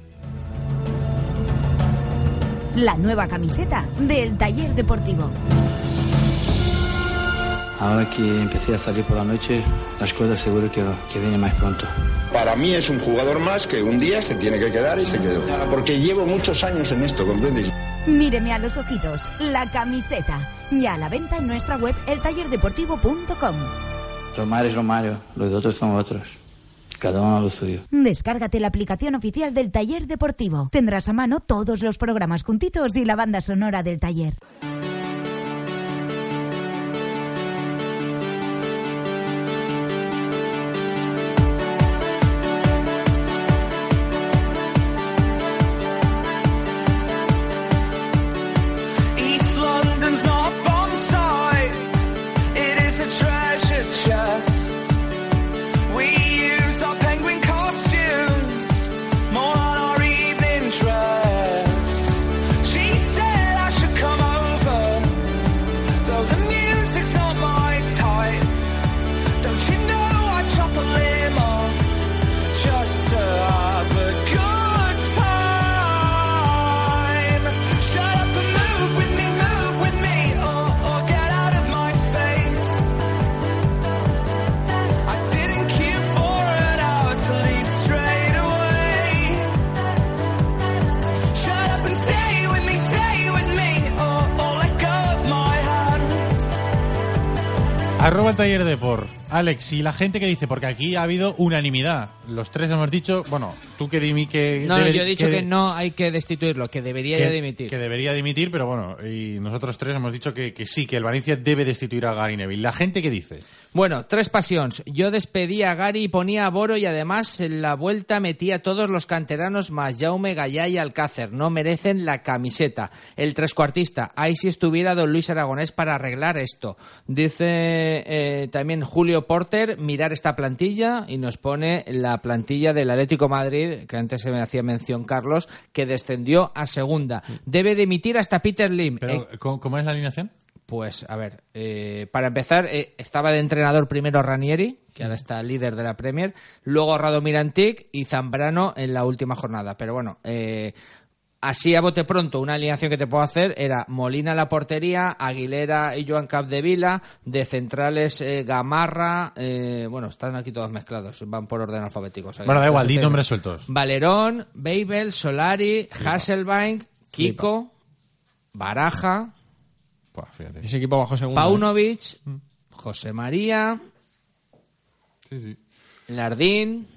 La nueva camiseta del taller deportivo. Ahora que empecé a salir por la noche, las cosas seguro que, que vienen más pronto. Para mí es un jugador más que un día se tiene que quedar y se quedó. Porque llevo muchos años en esto, ¿comprendes? Míreme a los ojitos, la camiseta. Ya a la venta en nuestra web eltallerdeportivo.com. Romario es Romario, los otros son otros. Cada uno a lo suyo. Descárgate la aplicación oficial del taller deportivo. Tendrás a mano todos los programas juntitos y la banda sonora del taller. El taller de por. Alex, y la gente que dice, porque aquí ha habido unanimidad. Los tres hemos dicho, bueno, tú que dimi que... No, no, yo he dicho que, no hay que destituirlo, que debería que, ya dimitir. que debería dimitir, pero bueno, y nosotros tres hemos dicho que, que sí, que el Valencia debe destituir a Gary Neville. La gente que dice, Bueno, tres pasiones. Yo despedía a Gary y ponía a Boro y además en la vuelta metía a todos los canteranos más Jaume, Gallá y Alcácer. No merecen la camiseta. El trescuartista. Ahí si estuviera don Luis Aragonés para arreglar esto. Dice eh, también Julio Porter, mirar esta plantilla y nos pone la plantilla del Atlético Madrid, que antes se me hacía mención Carlos, que descendió a segunda. Debe dimitir hasta Peter Lim. pero Eh, ¿cómo, cómo es la alineación? pues, a ver, eh, para empezar, eh, estaba de entrenador primero Ranieri, que ahora está líder de la Premier, luego Radomir Antic y Zambrano en la última jornada. Pero bueno, eh, así a bote pronto, una alineación que te puedo hacer era Molina en la portería, Aguilera y Joan Capdevila, de centrales eh, Gamarra, eh, bueno, están aquí todos mezclados, van por orden alfabético. o sea que Bueno, da igual, di nombres sueltos. Valerón, Babel, Solari, Hasselbank, Kiko, Baraja. Ese equipo bajo segundo. ¿eh? Paunovic, José María, Sí, sí. Lardín.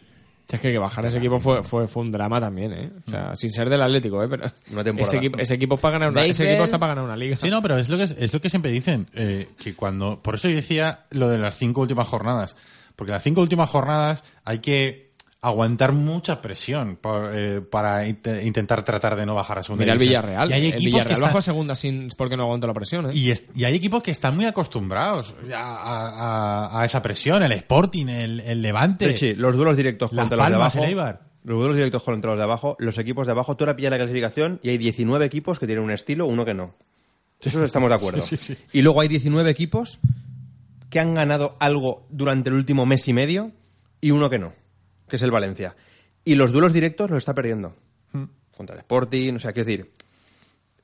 Es que, que bajar ese equipo fue, fue, fue un drama también, ¿eh? O sea, sin ser del Atlético, ¿eh? Pero Una temporada. ese equipo, ese equipo, para ganar una, ese Babel. equipo está para ganar una liga. Sí, no, pero es lo que, es lo que siempre dicen, eh, que cuando... Por eso yo decía lo de las cinco últimas jornadas. Porque las cinco últimas jornadas hay que aguantar mucha presión por, eh, para int- intentar tratar de no bajar a segunda Mira el división. Villarreal. Y hay el equipos que Villarreal están- bajó a segunda sin, porque no aguantó la presión, ¿eh? y, es- y hay equipos que están muy acostumbrados a, a- a- a esa presión. El Sporting, el, el Levante. Sí, sí, los duelos directos contra los de abajo. el Eibar. Los duelos directos contra los de abajo, los equipos de abajo, tú ahora pillas la clasificación y hay 19 equipos que tienen un estilo, uno que no. Eso estamos de acuerdo. Sí, sí, sí. Y luego hay 19 equipos que han ganado algo durante el último mes y medio y uno que no, que es el Valencia. Y los duelos directos los está perdiendo. Hmm. Contra el Sporting, o sea, quiero decir,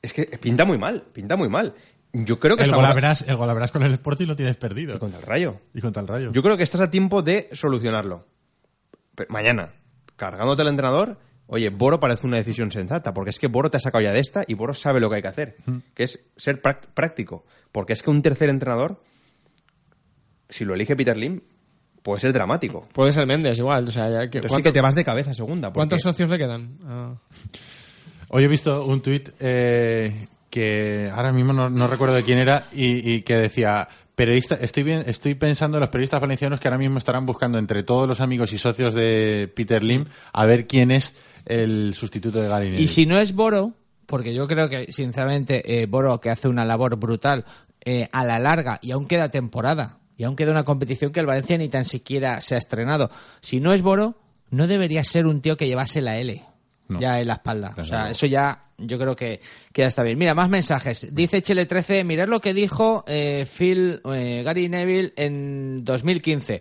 es que pinta muy mal, pinta muy mal. Yo creo que El el con el Sporting lo tienes perdido. Y contra el Rayo. Y contra el Rayo. Yo creo que estás a tiempo de solucionarlo. Mañana, cargándote al entrenador, oye, Boro parece una decisión sensata, porque es que Boro te ha sacado ya de esta y Boro sabe lo que hay que hacer, que es ser práctico. Porque es que un tercer entrenador, si lo elige Peter Lim, puede ser dramático. Puede ser Méndez igual. O sea, ya que, Pero sí ¿cuánto- que te vas de cabeza a segunda. porque- ¿Cuántos socios le quedan? Ah. Hoy he visto un tuit eh, que ahora mismo no, no recuerdo de quién era y, y que decía periodista estoy bien estoy pensando en los periodistas valencianos que ahora mismo estarán buscando entre todos los amigos y socios de Peter Lim a ver quién es el sustituto de Gary Neville. Y si no es Boro, porque yo creo que, sinceramente, eh, Boro, que hace una labor brutal eh, a la larga, y aún queda temporada, y aún queda una competición que el Valencia ni tan siquiera se ha estrenado. Si no es Boro, no debería ser un tío que llevase la L. No. Ya en la espalda. O sea, eso ya yo creo que, que ya está bien. Mira, más mensajes. Dice Chile 13, mirad lo que dijo eh, Phil eh, Gary Neville en 2015.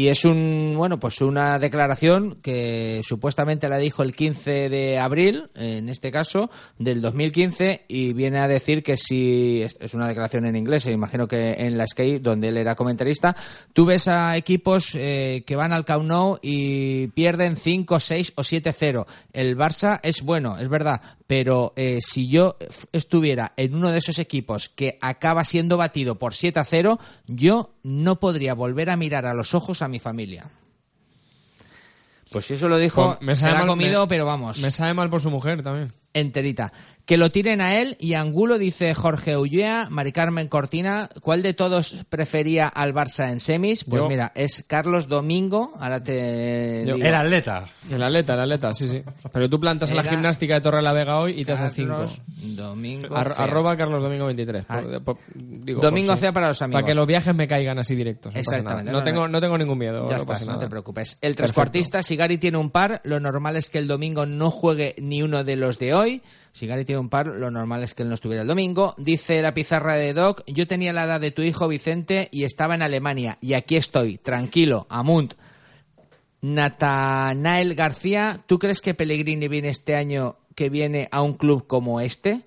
Y es un, bueno, pues una declaración que supuestamente la dijo el 15 de abril, en este caso, del 2015, y viene a decir que si, es una declaración en inglés, e imagino que en la Sky, donde él era comentarista, tú ves a equipos eh, que van al Camp y pierden 5, 6 o 7-0. El Barça es bueno, es verdad, pero eh, si yo estuviera en uno de esos equipos que acaba siendo batido por 7 a 0, yo no podría volver a mirar a los ojos a mi familia. Pues si eso lo dijo, Pues me se sabe la ha mal- comido, me- pero vamos Me sabe mal por su mujer también. enterita. Que lo tiren a él y Angulo dice Jorge Ullea, Mari Carmen Cortina. ¿Cuál de todos prefería al Barça en semis? Pues Yo. mira, es Carlos Domingo. Ahora te digo. El atleta. El atleta, el atleta, sí, sí. Pero tú plantas en la gimnástica de Torre la Vega hoy y te hacen 5. Carlos Domingo. Ar- Cea. arroba Carlos Domingo 23. Ah. Por- por- digo, Domingo Cea para los amigos. Para que los viajes me caigan así directos. no Exactamente. No, No, tengo, no. tengo ningún miedo. Ya no estás, no te preocupes. El trescuartista, si Gary tiene un par, lo normal es que el domingo no juegue ni uno de los de hoy. Si Gary tiene un par, lo normal es que él no estuviera el domingo. Dice la pizarra de Doc, yo tenía la edad de tu hijo Vicente y estaba en Alemania. Y aquí estoy, tranquilo, Amunt. Natanael García, ¿tú crees que Pellegrini viene este año que viene a un club como este?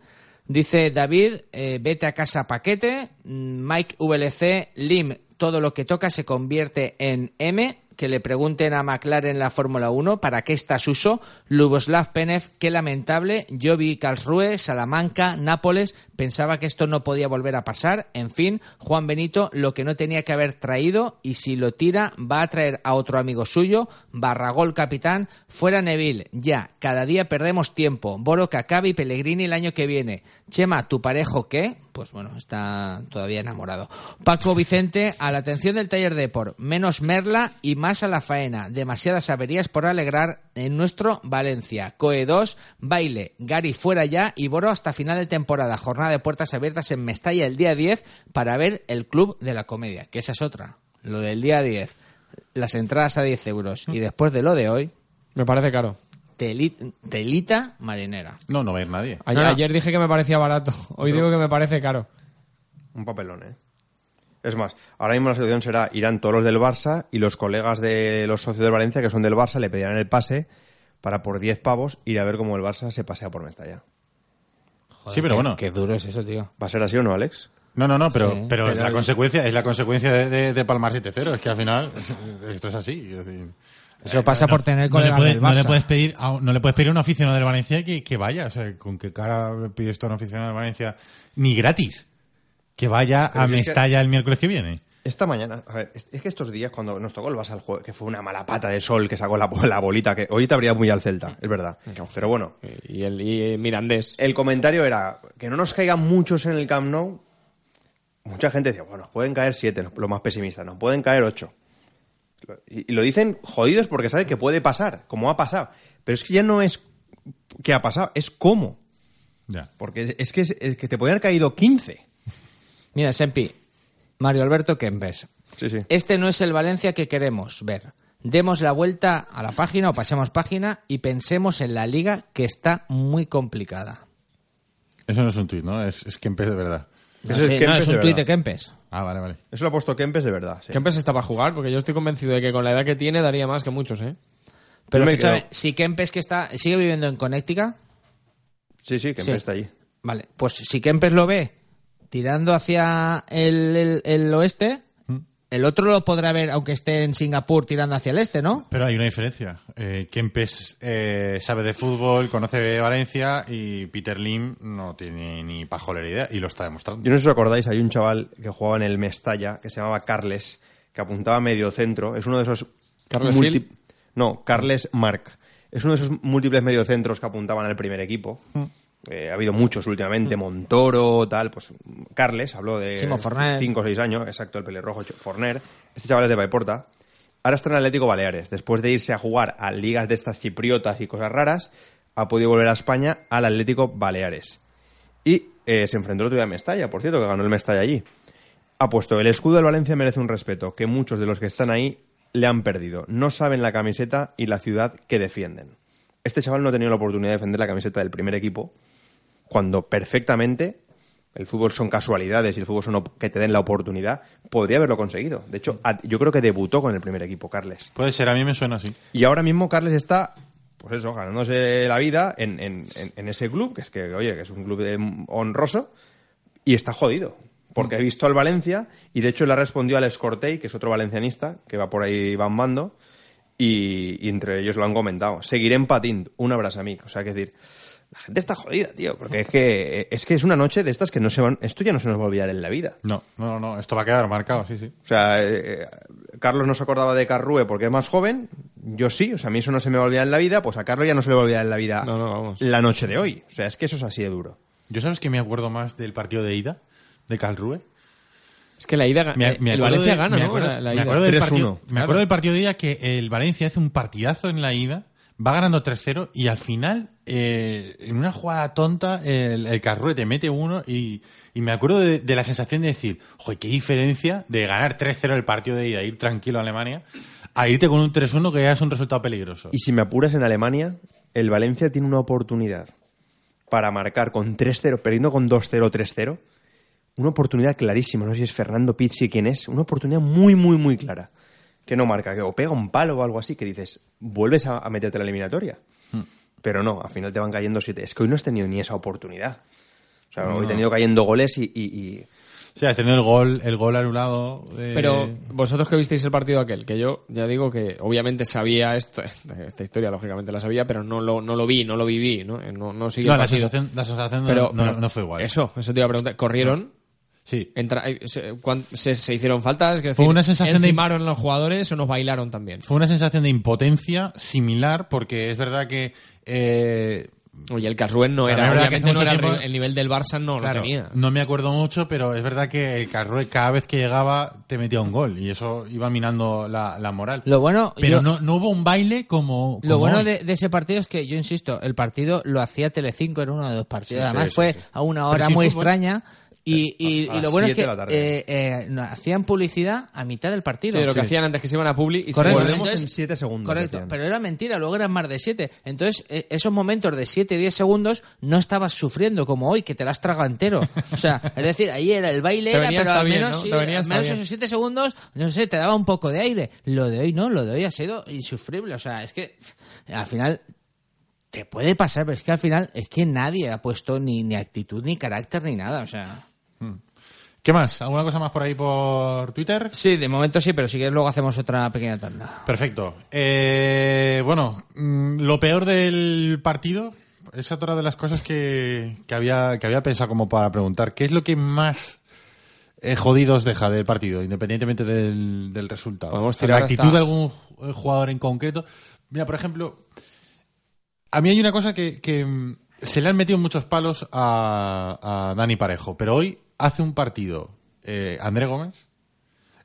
Dice David, eh, vete a casa paquete. Mm, Mike VLC, Lim, todo lo que toca se convierte en M. Que le pregunten a McLaren la Fórmula 1 para qué está Suso. Luboslav Penev, qué lamentable. Yo vi Karlsruhe, Salamanca, Nápoles. Pensaba que esto no podía volver a pasar. En fin, Juan Benito, lo que no tenía que haber traído. Y si lo tira, va a traer a otro amigo suyo. Barragol capitán. Fuera Neville. Ya, cada día perdemos tiempo. Boro Cacabi y Pellegrini el año que viene. Chema, ¿tu parejo qué? Pues bueno, está todavía enamorado. Paco Vicente, a la atención del taller Deport. Menos merla y más a la faena. Demasiadas averías por alegrar en nuestro Valencia. Coe 2, baile. Gary fuera ya y Boro hasta final de temporada. Jornada de puertas abiertas en Mestalla el día 10 para ver el Club de la Comedia. Que esa es otra. Lo del día 10. Las entradas a 10 euros. Y después de lo de hoy, Me parece caro. teli- telita marinera. No, no va a ir nadie. Ayer, No, no. ayer dije que me parecía barato. Hoy digo que me parece caro. Un papelón, ¿eh? Es más, ahora mismo la situación será, irán todos los del Barça y los colegas de los socios del Valencia, que son del Barça, le pedirán el pase para por 10 pavos ir a ver cómo el Barça se pasea por Mestalla. Sí, pero qué- bueno. Qué duro es eso, tío. ¿Va a ser así o no, Alex? No, no, no, pero, Sí, pero, es pero- la consecuencia, es la consecuencia de, de, de palmar 7-0. Es que al final esto es así. es decir, Eso pasa por tener no le, puedes, del no le Barça. puedes pedir a, un- no le puedes pedir a un aficionado del Valencia que, que vaya. O sea, con qué cara le pides tú a un aficionado del Valencia ni gratis que vaya Pero a si es que- Mestalla el miércoles que viene. Esta mañana, a ver, es que estos días cuando nos tocó el Barça al juego, que fue una mala pata de sol que sacó la, la bolita, que hoy te habría muy al Celta, es verdad. Pero bueno, Y el y Mirandés. el comentario era que no nos caigan muchos en el Camp Nou. Mucha gente decía, bueno, nos pueden caer siete, lo más pesimista, nos pueden caer ocho. Y, y lo dicen jodidos porque saben que puede pasar, como ha pasado. Pero es que ya no es que ha pasado, es cómo. Ya. Porque es que, es que te podrían haber caído 15. Mira, Sempi, Mario Alberto Kempes. Sí, sí. Este no es el Valencia que queremos ver. Demos la vuelta a la página o pasemos página y pensemos en la liga que está muy complicada. Eso no es un tuit, ¿no? Es, es Kempes de verdad. No, Eso es no, es de un tuit de. Kempes. Ah, vale, vale. Eso lo ha puesto Kempes de verdad. sí. Kempes está para jugar, porque yo estoy convencido de que con la edad que tiene daría más que muchos, ¿eh? Pero escúchame, si Kempes que está sigue viviendo en Connecticut, Sí, sí, Kempes Sí. está allí. vale, pues si Kempes lo ve tirando hacia el, el- el oeste, el otro lo podrá ver aunque esté en Singapur tirando hacia el este, ¿no? Pero hay una diferencia. Eh, Kempes eh, sabe de fútbol, conoce Valencia y Peter Lim no tiene ni pajolera idea y lo está demostrando. Yo no sé si os acordáis, hay un chaval que jugaba en el Mestalla que se llamaba Carles, que apuntaba a medio centro. Es uno de esos. ¿Carles multi- Gil? No, Carles Marc. Es uno de esos múltiples mediocentros que apuntaban al primer equipo. Eh, ha habido muchos últimamente, Montoro, tal, pues Carles, habló de Simo Forner. 5 o 6 años, exacto, el pelirrojo Forner. Este chaval es de Paiporta. Ahora está en Atlético Baleares. Después de irse a jugar a ligas de estas chipriotas y cosas raras, ha podido volver a España al Atlético Baleares. Y eh, se enfrentó el otro día a Mestalla, por cierto, que ganó el Mestalla allí. Ha puesto, el escudo del Valencia merece un respeto, que muchos de los que están ahí le han perdido. No saben la camiseta y la ciudad que defienden. Este chaval no ha tenido la oportunidad de defender la camiseta del primer equipo, cuando perfectamente el fútbol son casualidades y el fútbol son que te den la oportunidad, podría haberlo conseguido. De hecho, yo creo que debutó con el primer equipo, Carles. Puede ser, a mí me suena así. Y ahora mismo Carles está, pues eso, ganándose la vida en, en- en- en ese club, que es que, oye, que es un club de- honroso, y está jodido. Porque ha visto al Valencia, y de hecho le ha respondido al Escortey, que es otro valencianista, que va por ahí bambando, y, y entre ellos lo han comentado. Seguiré en patín, un abrazo a mí. O sea, que decir, la gente está jodida, tío, porque es que, es que es una noche de estas que no se van, esto ya no se nos va a olvidar en la vida. No, no, no, esto va a quedar marcado, sí, sí. O sea, eh, Carlos no se acordaba de Carrue porque es más joven. Yo sí, o sea, a mí eso no se me va a olvidar en la vida. Pues a Carlos ya no se le va a olvidar en la vida No, no, vamos. la noche de hoy. O sea, es que eso es así de duro. Yo sabes que me acuerdo más del partido de ida de Calrue. Es que la ida, Me- me el Valencia de- gana, me ¿no? acuerdo- La- la me ida. acuerdo del 3-1. partido, me Claro. acuerdo del partido de ida que el Valencia hace un partidazo en la ida, va ganando 3-0 y al final, eh, en una jugada tonta, el, el Carrue te mete uno y, y me acuerdo de, de la sensación de decir, joder, qué diferencia de ganar 3-0 el partido de ida, ir tranquilo a Alemania, a irte con un 3-1 que ya es un resultado peligroso. Y si me apuras en Alemania, el Valencia tiene una oportunidad para marcar con 3-0, perdiendo con 2-0, 3-0. Una oportunidad clarísima. No sé si es Fernando Pizzi quién es. Una oportunidad muy, muy, muy clara. Que no marca, que o pega un palo o algo así, que dices, vuelves a, a meterte en la eliminatoria. Pero no, al final te van cayendo siete. Es que hoy no has tenido ni esa oportunidad. O sea, hoy he tenido cayendo goles y- y- y O sea, has tenido el gol, el gol anulado. de- Pero vosotros que visteis el partido aquel, que yo ya digo que obviamente sabía esto, esta historia lógicamente la sabía, pero no lo, no lo vi, no lo viví, ¿no? No, no No, la sensación, la sensación no- pero, no, pero no fue igual. Eso, eso te iba a preguntar. ¿Corrieron? Sí. Entra- eh, se, se- se hicieron faltas? Fue decir, una sensación de- ¿Encimaron los jugadores o nos bailaron también? Fue una sensación de impotencia similar, porque es verdad que. eh, Oye, el Carruen no era, obviamente no el tiempo- ri- el nivel del Barça, no claro, lo tenía. no me acuerdo mucho, pero es verdad que el Carrue cada vez que llegaba te metía un gol y eso iba minando la, la moral. Lo bueno, pero yo- no, no hubo un baile como. Lo bueno de, de ese partido es que, yo insisto, el partido lo hacía Telecinco en uno de los partidos. Sí, Además sí, fue sí, sí. a una hora muy fútbol. extraña. Y, y- A y lo bueno es que eh, eh, no, hacían publicidad a mitad del partido. Sí, lo que Sí. hacían antes que se iban a Publi y se Correcto. Volvemos entonces- en 7 segundos. Correcto, pero era mentira, luego eran más de 7. Entonces, eh, esos momentos de 7, 10 segundos no estabas sufriendo como hoy, que te las traga entero. O sea, es decir, ahí era el baile, era, pero al bien, menos, menos esos 7 segundos, no sé, te daba un poco de aire. Lo de hoy no, lo de hoy ha sido insufrible. O sea, es que al final te puede pasar, pero es que al final es que nadie ha puesto ni, ni actitud, ni carácter, ni nada. O sea. ¿Qué más? ¿Alguna cosa más por ahí por Twitter? Sí, de momento sí, pero si quieres luego hacemos otra pequeña tanda. Perfecto. Eh, bueno, mm, lo peor del partido es otra de las cosas que, que había, que había pensado como para preguntar. ¿Qué es lo que más eh, jodidos deja del partido, independientemente del, del resultado? Podemos tirar la actitud hasta- de algún ju- jugador en concreto. Mira, por ejemplo, a mí hay una cosa que, que, mm, se le han metido muchos palos a, a Dani Parejo, pero hoy hace un partido eh, André Gómez.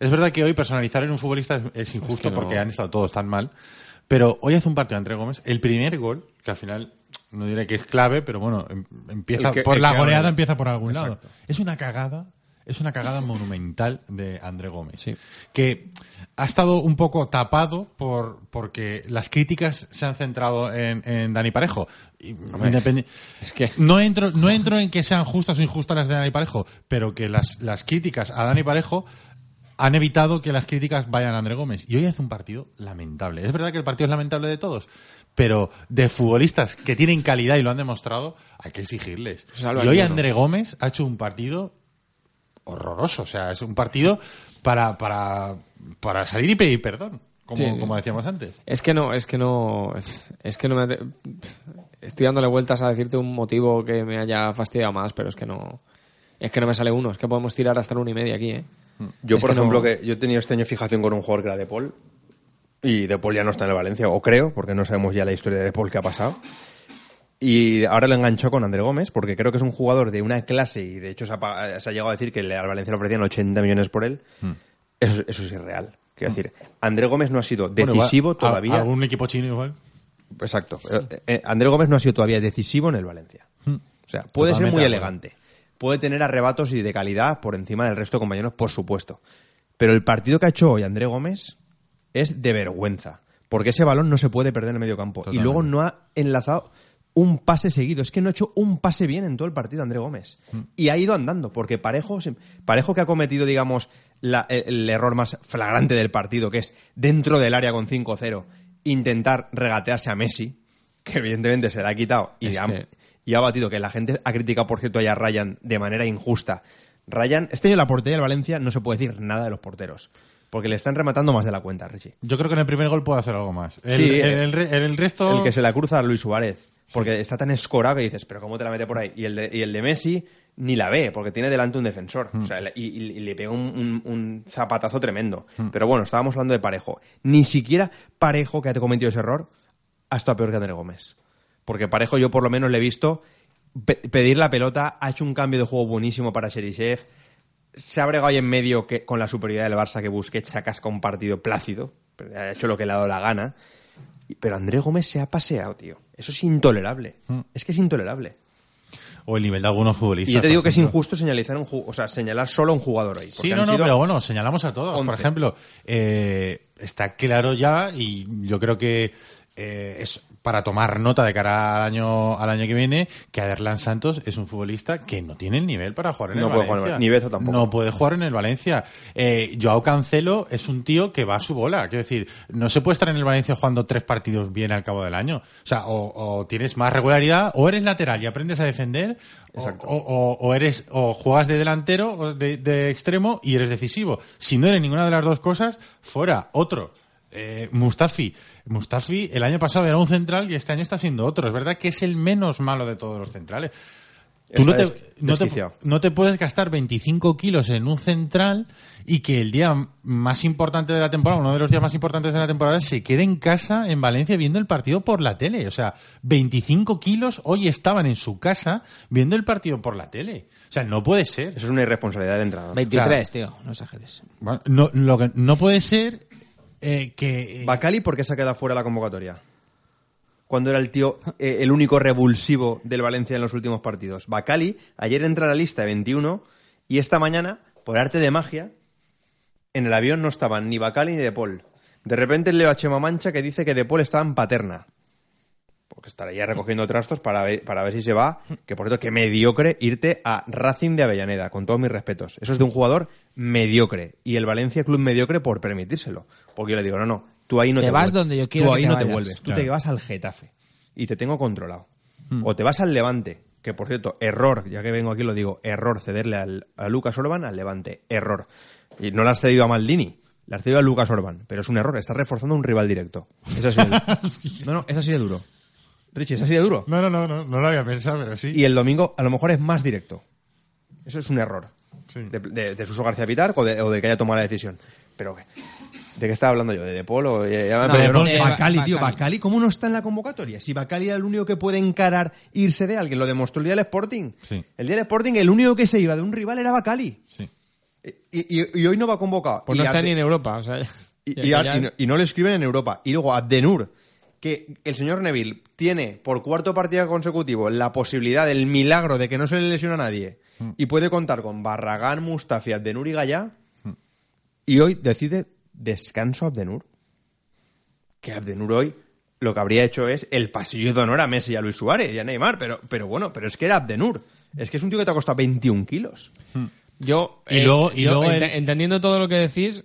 Es verdad que hoy personalizar en un futbolista es, es injusto Es que no. porque han estado todos tan mal, pero hoy hace un partido André Gómez. El primer gol, que al final no diré que es clave, pero bueno, em- empieza que- por la goleada empieza por algún lado. Es una cagada, es una cagada monumental de André Gómez. Sí. Que ha estado un poco tapado por porque las críticas se han centrado en, en Dani Parejo. Es que- no entro, no entro en que sean justas o injustas las de Dani Parejo, pero que las, las críticas a Dani Parejo han evitado que las críticas vayan a André Gómez. Y hoy hace un partido lamentable. Es verdad que el partido es lamentable de todos, pero de futbolistas que tienen calidad y lo han demostrado, hay que exigirles. Salva y hoy. André Gómez ha hecho un partido horroroso. O sea, es un partido para, para, para salir y pedir perdón, como, Sí. como decíamos antes. Es que no, es que no, es que no me... Estoy dándole vueltas a decirte un motivo que me haya fastidiado más, pero es que no... Es que no me sale uno, es que podemos tirar hasta la una y media aquí, ¿eh? Yo, Es por que no- ejemplo, que yo he tenido este año fijación con un jugador que era De Paul. Y De Paul ya no está en el Valencia, o creo, porque no sabemos ya la historia de De Paul que ha pasado. Y ahora lo enganchó con André Gómez, porque creo que es un jugador de una clase, y de hecho se ha, pa- se ha llegado a decir que al Valencia le ofrecían 80 millones por él. Eso, eso es irreal. Quiero decir, André Gómez no ha sido Bueno, decisivo a- todavía. ¿Algún equipo chino igual? Exacto. Eh, eh, André Gómez no ha sido todavía decisivo en el Valencia. O sea, puede ser muy elegante. Puede tener arrebatos y de calidad por encima del resto de compañeros, por supuesto. Pero el partido que ha hecho hoy André Gómez es de vergüenza. Porque ese balón no se puede perder en el medio campo. Y luego no ha enlazado un pase seguido. Es que no ha hecho un pase bien en todo el partido André Gómez. Mm. Y ha ido andando. Porque Parejo, Parejo que ha cometido, digamos, la- el, el error más flagrante del partido, que es dentro del área con 5-0, intentar regatearse a Messi, que evidentemente se le ha quitado y, ha, que- y ha batido, que la gente ha criticado, por cierto, ya a Ryan de manera injusta. Ryan, este año la portería del Valencia no se puede decir nada de los porteros. Porque le están rematando más de la cuenta, Richie. Yo creo que en el primer gol puede hacer algo más. El, Sí, el- eh, el resto... El que se la cruza a Luis Suárez. Porque está tan escorado que dices, pero ¿cómo te la mete por ahí? Y el de, y el de Messi ni la ve, porque tiene delante un defensor. Hmm. O sea, le- y, y- y le pega un, un- un zapatazo tremendo. Pero bueno, estábamos hablando de Parejo. Ni siquiera Parejo, que ha cometido ese error, ha estado peor que André Gómez. Porque Parejo yo por lo menos le he visto pe- pedir la pelota, ha hecho un cambio de juego buenísimo para Serichev, se ha bregado ahí en medio que, con la superioridad del Barça que Busquets se ha cascado un partido plácido, ha hecho lo que le ha dado la gana. Pero André Gómez se ha paseado, tío. Eso es intolerable. Es que es intolerable. O el nivel de algunos futbolistas. Y yo te digo que es injusto señalizar un o sea, señalar solo a un jugador hoy. Sí, no, no, pero bueno, señalamos a todos. Por 11. ejemplo, eh, está claro ya y yo creo que eh, es para tomar nota de cara al año al año que viene que Aderlan Santos es un futbolista que no tiene el nivel para jugar en No el puede Valencia. el- ni Beto tampoco. No puede jugar en el Valencia. Eh, Joao Cancelo es un tío que va a su bola. Quiero decir, no se puede estar en el Valencia jugando tres partidos bien al cabo del año. O sea, o, o tienes más regularidad, o eres lateral y aprendes a defender, o, o- o- o eres o juegas de delantero o de, de extremo y eres decisivo. Si no eres ninguna de las dos cosas, fuera otro. Eh, Mustafi. Mustafi el año pasado era un central y este año está siendo otro. Es verdad que es el menos malo de todos los centrales. Tú no te, des- no, te, desquiciado. no te puedes gastar 25 kilos en un central y que el día más importante de la temporada, uno de los días más importantes de la temporada, se quede en casa en Valencia viendo el partido por la tele. O sea, 25 kilos hoy estaban en su casa viendo el partido por la tele. O sea, no puede ser. Eso es una irresponsabilidad del entrenador. 23, tío, no exageres. Bueno, no, lo que no puede ser eh, que... eh, Bacali, ¿por qué se ha quedado fuera de la convocatoria? Cuando era el tío, eh, el único revulsivo del Valencia en los últimos partidos. Bacali, ayer entra a la lista de 21 y esta mañana, por arte de magia, en el avión no estaban ni Bacali ni De Paul. De repente leo a Chema Mancha que dice que De Paul estaba en Paterna. Porque estaría recogiendo trastos para ver, para ver si se va. Que por cierto, que mediocre irte a Racing de Avellaneda, con todos mis respetos. Eso es de un jugador mediocre. Y el Valencia Club mediocre por permitírselo. Porque yo le digo, no, no, tú ahí no Te te, vas vuel- donde yo quiero Tú que ahí te no te vuelves. Tú Claro. te vas al Getafe. Y te tengo controlado. O te vas al Levante. Que por cierto, error, ya que vengo aquí lo digo, error cederle al, a Lucas Orban al Levante. Error. Y no le has cedido a Maldini. Le has cedido a Lucas Orban. Pero es un error. Estás reforzando a un rival directo. Es así de, no, no, es así de duro. Richie, es así de duro. No, no, no, no, no lo había pensado, pero sí. Y el domingo a lo mejor es más directo. Eso es un error. de, de, de Suso García Pitar o de, o de que haya tomado la decisión. Pero, ¿de qué estaba hablando yo? ¿De De Paul o ya- ya me he No, ¿no? Eh, Bacali, tío, Bacali. ¿cómo no está en la convocatoria? Si Bacali era el único que puede encarar irse de alguien, lo demostró el día del Sporting. Sí. El día del Sporting, el único que se iba de un rival era Bacali. Sí. Y, y- y hoy no va convocado. Pues Y no está Abde- ni en Europa. O sea, y, ya- y- ya- y no, y no le escriben en Europa. Y luego Abdenur, que el señor Neville tiene por cuarto partido consecutivo la posibilidad del milagro de que no se le lesiona a nadie y puede contar con Barragán, Mustafi, Abdenur y Gallá. Y hoy decide descanso a Abdenur. Que Abdenur hoy lo que habría hecho es el pasillo de honor a Messi y a Luis Suárez y a Neymar. Pero, pero bueno, pero es que era Abdenur. Es que es un tío que te ha costado 21 kilos. Yo, Y eh, luego- y yo, luego el- entendiendo todo lo que decís,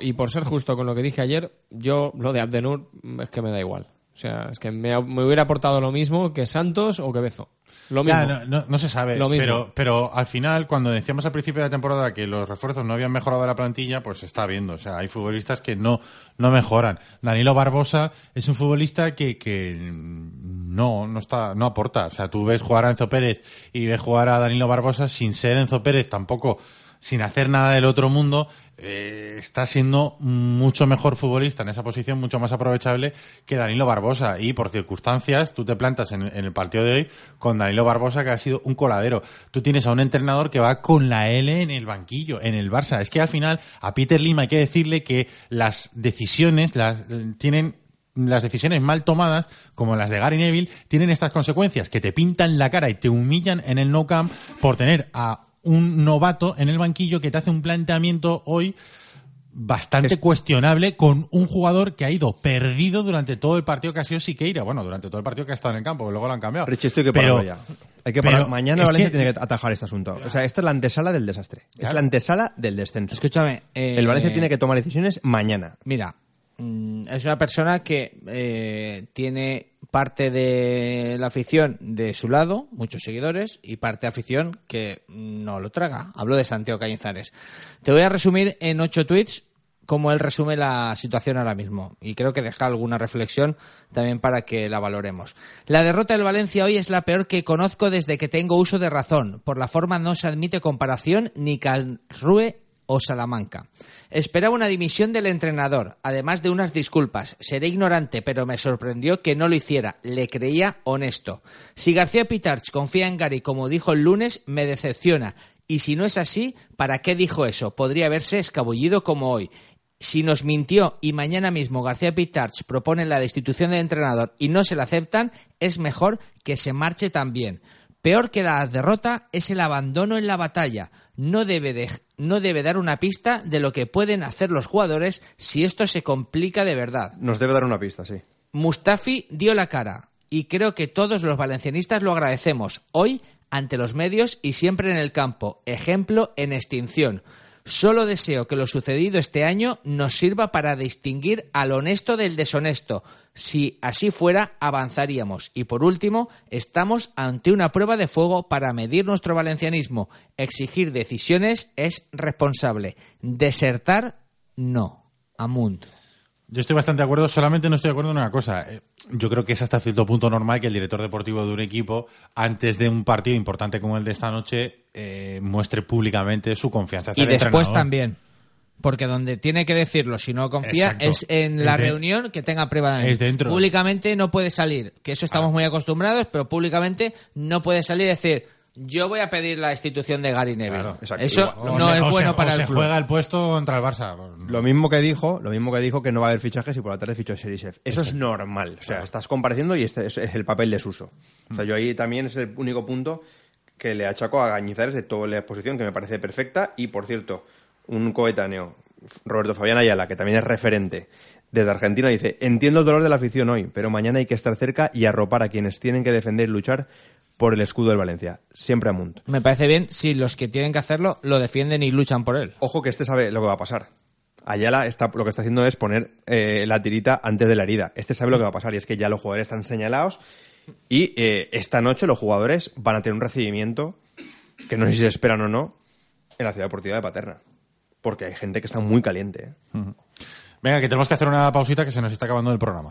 y por ser justo con lo que dije ayer, yo lo de Abdenur mm, es que me da igual. O sea, es que me, me hubiera aportado lo mismo que Santos o que Bezo. Lo mismo. Ya, no, no- no se sabe, Lo mismo. pero, pero al final, cuando decíamos al principio de la temporada que los refuerzos no habían mejorado la plantilla, pues se está viendo. O sea, hay futbolistas que no, no mejoran. Danilo Barbosa es un futbolista que, que no, no está, no aporta. O sea, tú ves jugar a Enzo Pérez y ves jugar a Danilo Barbosa sin ser Enzo Pérez tampoco, sin hacer nada del otro mundo, eh, está siendo mucho mejor futbolista en esa posición, mucho más aprovechable que Danilo Barbosa. Y por circunstancias, tú te plantas en, el partido de hoy con Danilo Barbosa, que ha sido un coladero. Tú tienes a un entrenador que va con la L en el banquillo, en el Barça. Es que al final, a Peter Lima hay que decirle que las decisiones las tienen las decisiones mal tomadas, como las de Gary Neville, tienen estas consecuencias, que te pintan la cara y te humillan en el no camp por tener a un novato en el banquillo que te hace un planteamiento hoy bastante cuestionable con un jugador que ha ido perdido durante todo el partido que ha sido Siqueira. Bueno, durante todo el partido que ha estado en el campo, que luego lo han cambiado. Richie, esto hay que Pero- pararlo ya. Hay que pero parar. Mañana Valencia que- tiene que atajar este asunto. O sea, esta es la antesala del desastre. Es la antesala del descenso. Escúchame. eh, El Valencia tiene que tomar decisiones mañana. Mira, mm, es una persona que eh, tiene parte de la afición de su lado, muchos seguidores, y parte de afición que no lo traga. Hablo de Santiago Cañizares. Te voy a resumir en ocho tweets cómo él resume la situación ahora mismo. Y creo que deja alguna reflexión también para que la valoremos. La derrota del Valencia hoy es la peor que conozco desde que tengo uso de razón. Por la forma no se admite comparación ni Karlsruhe o Salamanca. Esperaba una dimisión del entrenador, además de unas disculpas. Seré ignorante, pero me sorprendió que no lo hiciera. Le creía honesto. Si García Pitarch confía en Gary como dijo el lunes, me decepciona. Y si no es así, ¿para qué dijo eso? Podría haberse escabullido como hoy. Si nos mintió y mañana mismo García Pitarch propone la destitución del entrenador y no se la aceptan, es mejor que se marche también. Peor que la derrota es el abandono en la batalla. No debe, de- no debe dar una pista de lo que pueden hacer los jugadores si esto se complica de verdad. Nos debe dar una pista, sí. Mustafi dio la cara y creo que todos los valencianistas lo agradecemos hoy ante los medios y siempre en el campo. Ejemplo en extinción. Solo deseo que lo sucedido este año nos sirva para distinguir al honesto del deshonesto. Si así fuera, avanzaríamos. Y por último, estamos ante una prueba de fuego para medir nuestro valencianismo. Exigir decisiones es responsable. Desertar, no. Amunt. Yo estoy bastante de acuerdo, solamente no estoy de acuerdo en una cosa. Eh, Yo creo que es hasta cierto punto normal que el director deportivo de un equipo, antes de un partido importante como el de esta noche, eh, muestre públicamente su confianza hacia Y el después entrenador. también. Porque donde tiene que decirlo, si no confía, Exacto. es en Es la de- reunión que tenga prueba de Es dentro. Públicamente no puede salir, que eso estamos muy acostumbrados, pero públicamente no puede salir y decir, yo voy a pedir la institución de Gary Neville. Claro, exacto. Eso O no se- es bueno se- para o el se club. juega el puesto contra el Barça. Lo mismo que dijo, lo mismo que dijo que no va a haber fichajes y por la tarde fichó a Serisev. Eso es normal. O sea, estás compareciendo y este es, es el papel de Suso. O sea, yo ahí también es el único punto que le achaco a Gañizares de toda la exposición, que me parece perfecta. Y por cierto, un coetáneo, Roberto Fabián Ayala, que también es referente desde Argentina, dice: Entiendo el dolor de la afición hoy, pero mañana hay que estar cerca y arropar a quienes tienen que defender y luchar por el escudo del Valencia. Siempre a Munt. Me parece bien si los que tienen que hacerlo lo defienden y luchan por él. Ojo que este sabe lo que va a pasar. Ayala está, lo que está haciendo es poner eh, la tirita antes de la herida. Este sabe lo que va a pasar y es que ya los jugadores están señalados y eh, esta noche los jugadores van a tener un recibimiento que no sé si se esperan o no en la ciudad deportiva de Paterna. Porque hay gente que está muy caliente. ¿eh? Venga, que tenemos que hacer una pausita que se nos está acabando el programa.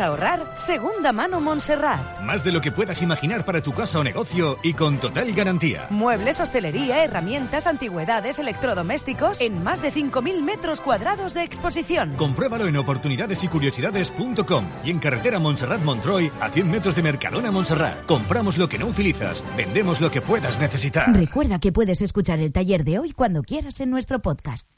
ahorrar, Segunda Mano Montserrat. Más de lo que puedas imaginar para tu casa o negocio y con total garantía. Muebles, hostelería, herramientas, antigüedades, electrodomésticos en más de 5.000 metros cuadrados de exposición. Compruébalo en oportunidadesycuriosidades.com y en carretera Montserrat Montroy a 100 metros de Mercadona Montserrat. Compramos lo que no utilizas, vendemos lo que puedas necesitar. Recuerda que puedes escuchar el taller de hoy cuando quieras en nuestro podcast.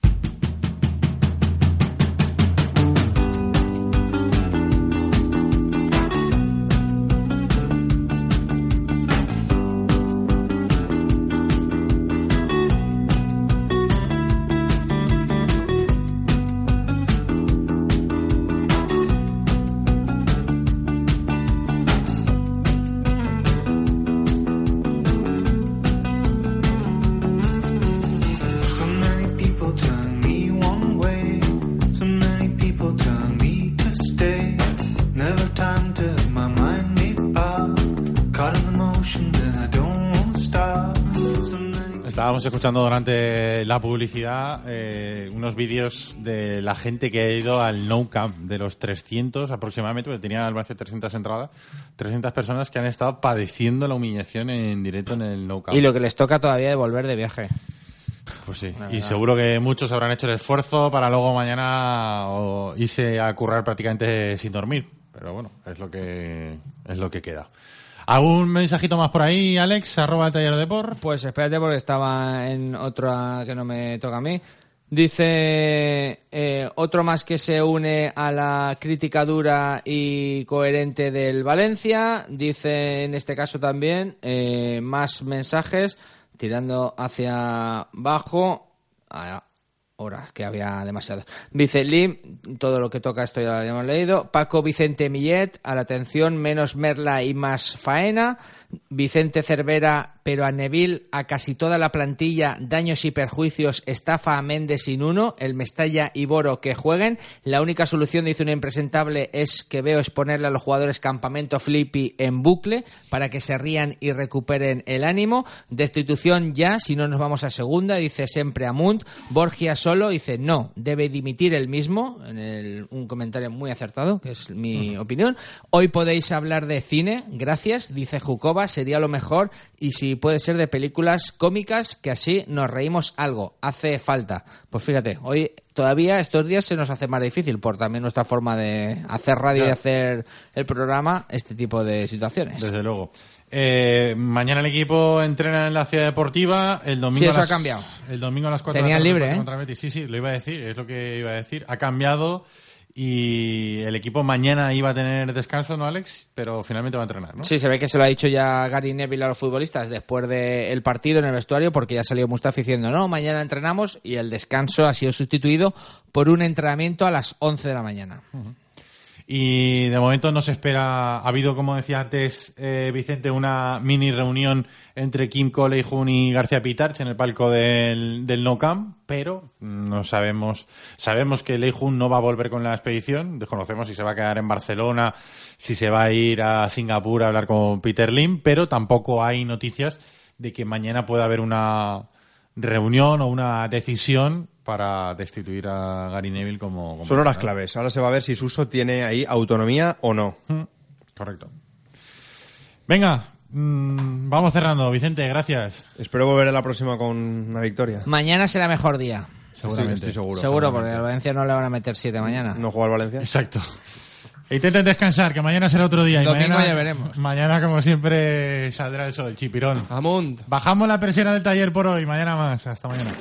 Estábamos escuchando durante la publicidad eh, unos vídeos de la gente que ha ido al No Camp, de los 300 aproximadamente, porque tenía al Valencia 300 entradas, 300 personas que han estado padeciendo la humillación en directo en el No Camp. Y lo que les toca todavía de volver de viaje. Pues sí, y seguro que muchos habrán hecho el esfuerzo para luego mañana irse a currar prácticamente sin dormir. Pero bueno, es lo que es lo que queda. ¿Algún mensajito más por ahí, Alex? Arroba el taller de por. Pues espérate porque estaba en otra que no me toca a mí. Dice eh, otro más que se une a la crítica dura y coherente del Valencia. Dice en este caso también eh, más mensajes tirando hacia abajo. Ahora que había demasiados. Dice Lim, todo lo que toca esto ya lo habíamos leído. Paco Vicente Millet, a la atención, menos Merla y más faena. Vicente Cervera, pero a Neville, a casi toda la plantilla, daños y perjuicios, estafa a Méndez sin uno, el Mestalla y Boro que jueguen. La única solución, dice un impresentable, es que veo es ponerle a los jugadores campamento flippy en bucle para que se rían y recuperen el ánimo. Destitución ya, si no nos vamos a segunda, dice siempre Amunt. Borgia solo dice no, debe dimitir el mismo, en el- un comentario muy acertado, que es mi opinión. Hoy podéis hablar de cine, gracias, dice Jukova, sería lo mejor, y si puede ser de películas cómicas, que así nos reímos algo, hace falta. Pues fíjate, hoy todavía estos días se nos hace más difícil por también nuestra forma de hacer radio y Ya. hacer el programa, este tipo de situaciones. Desde luego. Eh, mañana el equipo entrena en la ciudad deportiva. El domingo Sí, a eso las- ha cambiado. El domingo a las 4 Tenían de la tarde libre, ¿eh? contra Betis. Sí, sí, lo iba a decir, es lo que iba a decir. Ha cambiado y el equipo mañana iba a tener descanso, ¿no, Alex? Pero finalmente va a entrenar, ¿no? Sí, se ve que se lo ha dicho ya Gary Neville a los futbolistas después del partido en el vestuario, porque ya salió Mustafi diciendo, no, mañana entrenamos y el descanso ha sido sustituido por un entrenamiento a las 11 de la mañana. Y de momento no se espera, ha habido, como decía antes eh, Vicente, una mini reunión entre Kim Colejun y García Pitarch en el palco del, del No Camp, pero no sabemos, sabemos que Leijun no va a volver con la expedición, desconocemos si se va a quedar en Barcelona, si se va a ir a Singapur a hablar con Peter Lim, pero tampoco hay noticias de que mañana pueda haber una reunión o una decisión para destituir a Gary Neville como... como Son horas claves. Ahora se va a ver si Suso tiene ahí autonomía o no. Correcto. Venga, mm, vamos cerrando. Vicente, gracias. Espero volver a la próxima con una victoria. Mañana será mejor día. Seguramente. Estoy seguro. Seguro, porque al Valencia no le van a meter 7 mañana. ¿No juega al Valencia? Exacto. Intenten descansar, que mañana será otro día. y Domingo mañana, ya veremos. Mañana, como siempre, saldrá eso del chipirón. Amund. Bajamos la persiana del taller por hoy. Mañana más. Hasta mañana.